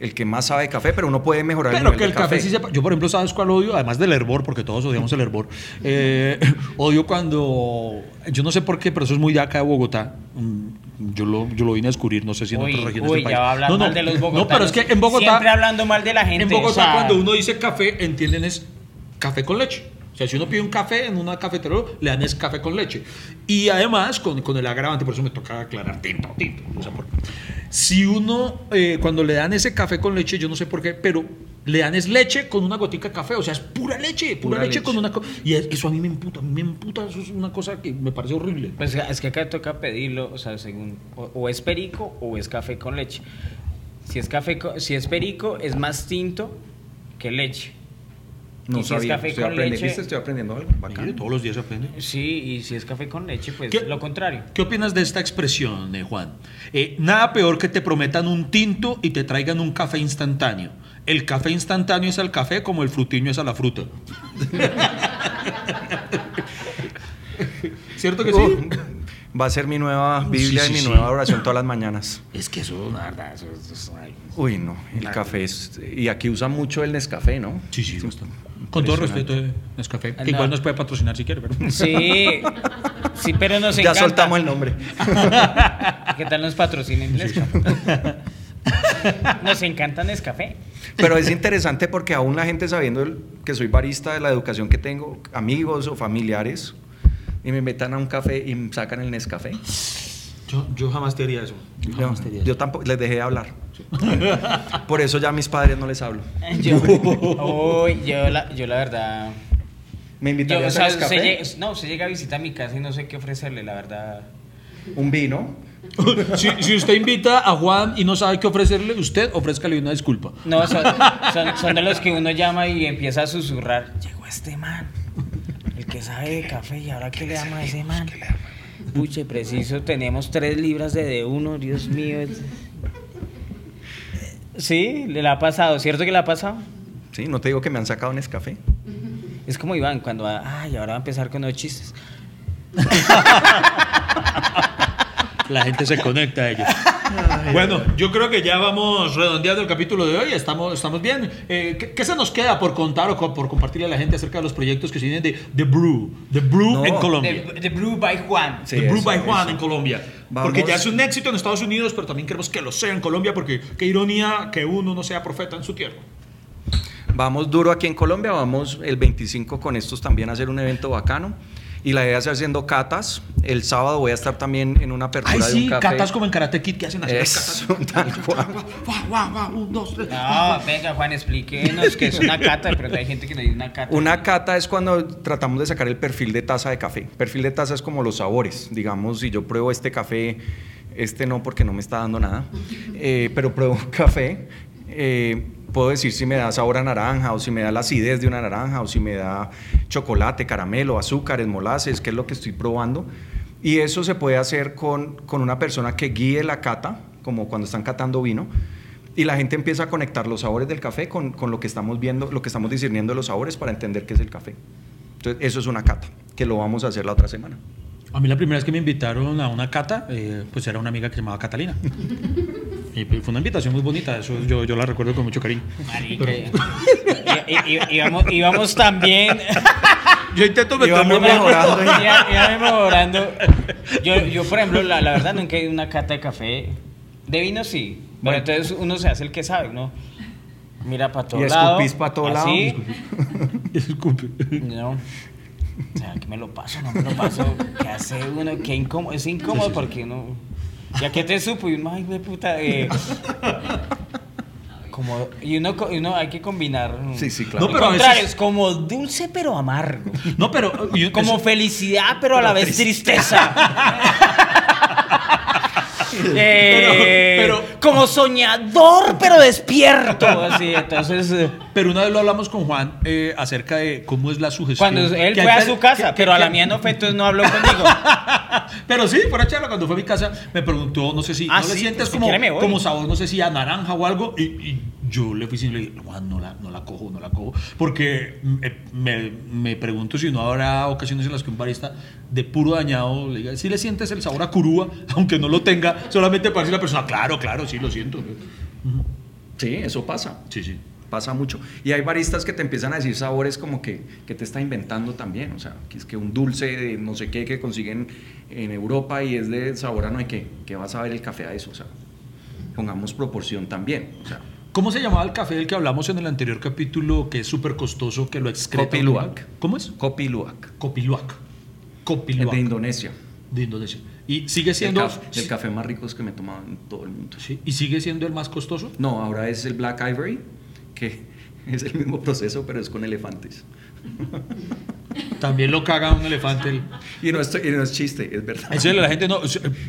el que más sabe de café, pero uno puede mejorar el Pero nivel que el de café sí sepa. Yo, por ejemplo, ¿sabes cuál odio? Además del hervor, porque todos odiamos el hervor. Eh, odio cuando. Yo no sé por qué, pero eso es muy de acá de Bogotá. Yo lo, yo lo vine a descubrir, no sé si en Uy, otras regiones uy, del país. ya va a hablar no, no, mal de los bogotanos. No, pero es que en Bogotá. Siempre hablando mal de la gente. En Bogotá, o sea, cuando uno dice café, entienden es café con leche. O sea, si uno pide un café en una cafetería, le dan es café con leche. Y además, con, con el agravante, por eso me toca aclarar, tinto, tinto. O sea, por- si uno, eh, cuando le dan ese café con leche, yo no sé por qué, pero le dan es leche con una gotica de café. O sea, es pura leche, pura, Pura leche, leche. con una... Y es- eso a mí me emputa, a mí me emputa, eso es una cosa que me parece horrible. Pues es que acá toca pedirlo, o sea, según o, o es perico o es café con leche. Si es café si es perico es más tinto que leche. No Y si es sabía, café estoy con aprendiendo, leche- ¿viste? Estoy aprendiendo algo. bacano. Mire, todos los días se aprende. Sí, y si es café con leche, pues ¿Qué- lo contrario. ¿Qué opinas de esta expresión, eh, Juan? Eh, nada peor que te prometan un tinto y te traigan un café instantáneo. El café instantáneo es al café como el frutiño es a la fruta. ¿Cierto que sí? Uh, va a ser mi nueva Biblia Sí, sí, y mi sí. nueva oración todas las mañanas. Es que eso, la verdad, eso, eso es- ay. Uy, no, el café es... Y aquí usan mucho el Nescafé, ¿no? Sí, sí, bastante. Con todo respeto, eh, Nescafé, que no. igual nos puede patrocinar si quiere, pero... Sí, sí, pero nos Ya encanta. soltamos el nombre. ¿Qué tal nos patrocinen Nescafé? Nos encanta Nescafé. Pero es interesante porque aún la gente sabiendo el- que soy barista de la educación que tengo, amigos o familiares, y me metan a un café y me sacan el Nescafé. Yo, yo jamás te haría eso. Yo jamás te haría eso. yo tampoco, les dejé de hablar. Por eso ya a mis padres no les hablo. Yo, yo, la, yo la verdad... Me Yo, invitaron o a sea, se llega- no, se llega a visitar mi casa y no sé qué ofrecerle, la verdad. un vino. si, si usted invita a Juan y no sabe qué ofrecerle, usted ofrézcale una disculpa. No, son, son, son de los que uno llama y empieza a susurrar. Llegó este man, el que sabe de café, ¿y ahora qué le damos a ese man? Puche, preciso, tenemos tres libras de D1, Dios mío. Sí, le ha pasado, ¿cierto que le ha pasado? Sí, no te digo que me han sacado Nescafé. Es como Iván, cuando, ay, ahora va a empezar con los chistes. La gente se conecta a ellos. Bueno, yo creo que ya vamos redondeando el capítulo de hoy. Estamos, estamos bien. Eh, ¿qué, qué se nos queda por contar o co- por compartirle a la gente acerca de los proyectos que se vienen de The Brew? The Brew No. en Colombia. The, The Brew by Juan. Sí, The Brew eso, by Juan eso. en Colombia. Vamos. Porque ya es un éxito en Estados Unidos, pero también queremos que lo sea en Colombia, porque qué ironía que uno no sea profeta en su tierra. Vamos duro aquí en Colombia, vamos el 25 con estos también a hacer un evento bacano. Y la idea es haciendo catas. El sábado voy a estar también en una apertura Ay, de un sí, café. catas como en Karate Kid que hacen así. catas. tal cual. Un, dos, tres. No, venga, Juan, explíquenos que es una cata, pronto hay gente que no dice una cata. Una cata es cuando tratamos de sacar el perfil de taza de café. Perfil de taza es como los sabores. Digamos, si yo pruebo este café, este no porque no me está dando nada, eh, pero pruebo un café, eh, puedo decir si me da sabor a naranja o si me da la acidez de una naranja o si me da chocolate, caramelo, azúcares, molaces, que es lo que estoy probando. Y eso se puede hacer con, con una persona que guíe la cata, como cuando están catando vino. Y la gente empieza a conectar los sabores del café con, con lo que estamos viendo, lo que estamos discerniendo de los sabores para entender qué es el café. Entonces, eso es una cata, que lo vamos a hacer la otra semana. A mí la primera vez que me invitaron a una cata, eh, pues era una amiga que se llamaba Catalina. Y fue una invitación muy bonita, eso yo, yo la recuerdo con mucho cariño. Marica, y- y- y- íbamos, íbamos también. Yo intento Íbamos meterle mejorando. Iba mejorando. Yo, yo, por ejemplo, la, la verdad nunca he ido a una cata de café. De vino sí. Pero entonces uno se hace el que sabe, ¿no? Mira para todo Y lado. escupís pa' todo lado. así, Disculpe. No. O sea, que me lo paso, no me lo paso. ¿Qué hace uno? Qué incómodo. Es incómodo porque uno. ¿Ya que te supo? Y uno, ay, güey, puta. eh, como, y uno, y uno hay que combinar. Sí, sí, claro. No, pero a veces- contrarios, como dulce pero amargo. No, pero. yo- Como eso- felicidad pero a la vez tristeza. Eh, Pero- pero- como soñador pero despierto. Así, entonces. eh, Pero una vez lo hablamos con Juan eh, acerca de cómo es la sugestión. Cuando él fue a su casa, que- pero a que- la mía no fue, entonces no habló conmigo. Pero sí, fuera charla, cuando fue a mi casa, me preguntó, no sé si, Ah, ¿no le sientes pues, si como, como sabor, no sé si a naranja o algo? Y, y yo le fui diciendo, le dije, Juan, no la, no la cojo, no la cojo. Porque me, me, me pregunto si no habrá ocasiones en las que un barista de puro dañado le diga, si le sientes el sabor a curúa, aunque no lo tenga, solamente para decirle a la persona, claro, claro, sí lo siento. Sí, eso pasa. Sí, sí. Pasa mucho. Y hay baristas que te empiezan a decir sabores como que, que te está inventando también. O sea, que es que un dulce de no sé qué que consiguen en Europa y es de sabor a no hay qué. Que vas a ver el café a eso. O sea, pongamos proporción también. O sea, ¿Cómo se llamaba el café del que hablamos en el anterior capítulo, que es súper costoso, que lo excreta? Kopi Luwak. ¿Cómo es? Kopiluak. El Kopiluak. de Indonesia. de Indonesia. Y sigue El, siendo. caf- el café más rico que me tomado en todo el mundo. Sí, y sigue siendo el más costoso. No, ahora es el Black Ivory, que es el mismo proceso, pero es con elefantes. También lo caga un elefante. el- Y no, estoy- y no es chiste, es verdad. Eso la gente no.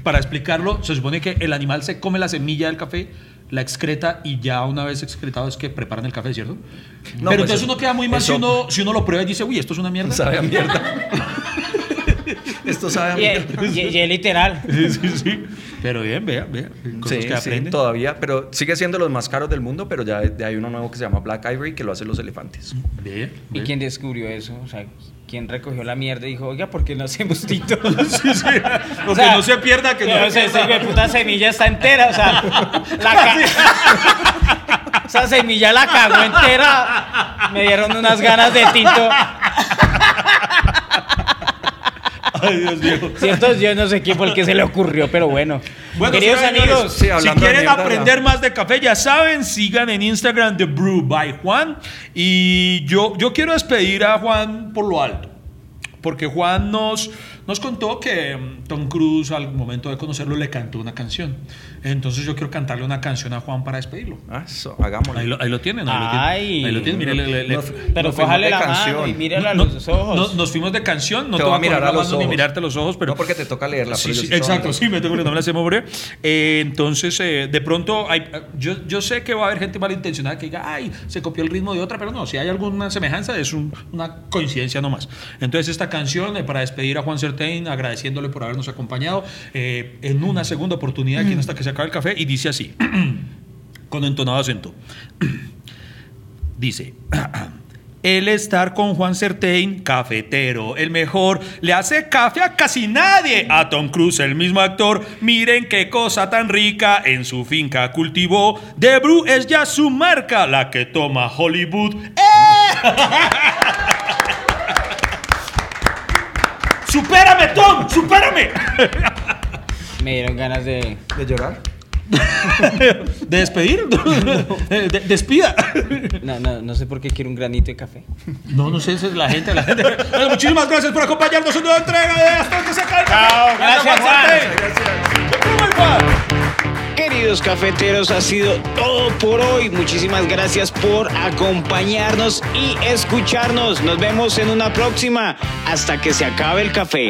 Para explicarlo, se supone que el animal se come la semilla del café, la excreta y ya una vez excretado es que preparan el café, ¿cierto? No, Pero pues entonces uno queda muy mal si uno, si uno lo prueba y dice, uy, esto es una mierda. Sabe a mierda. Esto sabe a Y, mierda. y- y es literal. Sí, sí, sí. Pero bien, vea, vea. Cosas Sí, que sí, todavía, pero sigue siendo los más caros del mundo, pero ya, hay uno nuevo que se llama Black Ivory que lo hacen los elefantes. Ve, ¿Y quién descubrió eso? O sea, ¿quién recogió la mierda y dijo, oiga, ¿por qué no hacemos tito? Sí, sí. Porque O sea, no se pierda que no. o sea, esa puta semilla está entera, o sea, la ca- esa semilla la cagó entera. Me dieron unas ganas de tinto. Ay, Dios mío. Cierto, yo no sé quién fue el que se le ocurrió, pero bueno. Bueno, Queridos señores, amigos, sí, si quieren mierda, aprender más de café, ya saben, sigan en Instagram The Brew by Juan. Y yo, yo quiero despedir a Juan por lo alto. Porque Juan nos, nos contó que mm, Tom Cruise al momento de conocerlo le cantó una canción. Entonces yo quiero cantarle una canción a Juan para despedirlo. Ah, eso, hagámoslo. Ahí lo, ahí lo tienen, ahí lo tienen. Ahí lo tienen, mire, le- le- le- Nos- pero cójale la mano canción. y mírala a los ojos. no, nos fuimos de canción, no Te te, voy a mirar a los ni ojos. mirarte los ojos, pero No porque te toca leerla, Sí, sí, exacto, sí, me tengo que la hacemos breve. Eh, entonces, eh, de pronto, hay, yo, yo sé que va a haber gente malintencionada que diga, ay, se copió el ritmo de otra, pero no, si hay alguna semejanza, es un- una coincidencia nomás. Entonces, esta canción, eh, para despedir a Juan Certain, agradeciéndole por habernos acompañado eh, en una segunda oportunidad aquí en hasta que se el café, y dice así, con entonado acento. dice. El estar con Juan Certain, cafetero, el mejor, le hace café a casi nadie. A Tom Cruise, el mismo actor, miren qué cosa tan rica en su finca cultivó. The Brew es ya su marca, la que toma Hollywood. ¡Eh! ¡Supérame, Tom! ¡Supérame! Me dieron ganas de. ¿De llorar? ¿De despedir? De- de- despida. No, no, no sé por qué quiero un granito de café. No, no sé, esa es la gente, la gente. Bueno, muchísimas gracias por acompañarnos en una nueva entrega de Hasta que se acabe el café. Chao, gracias, Juan. Queridos cafeteros, ha sido todo por hoy. Muchísimas gracias por acompañarnos y escucharnos. Nos vemos en una próxima. Hasta que se acabe el café.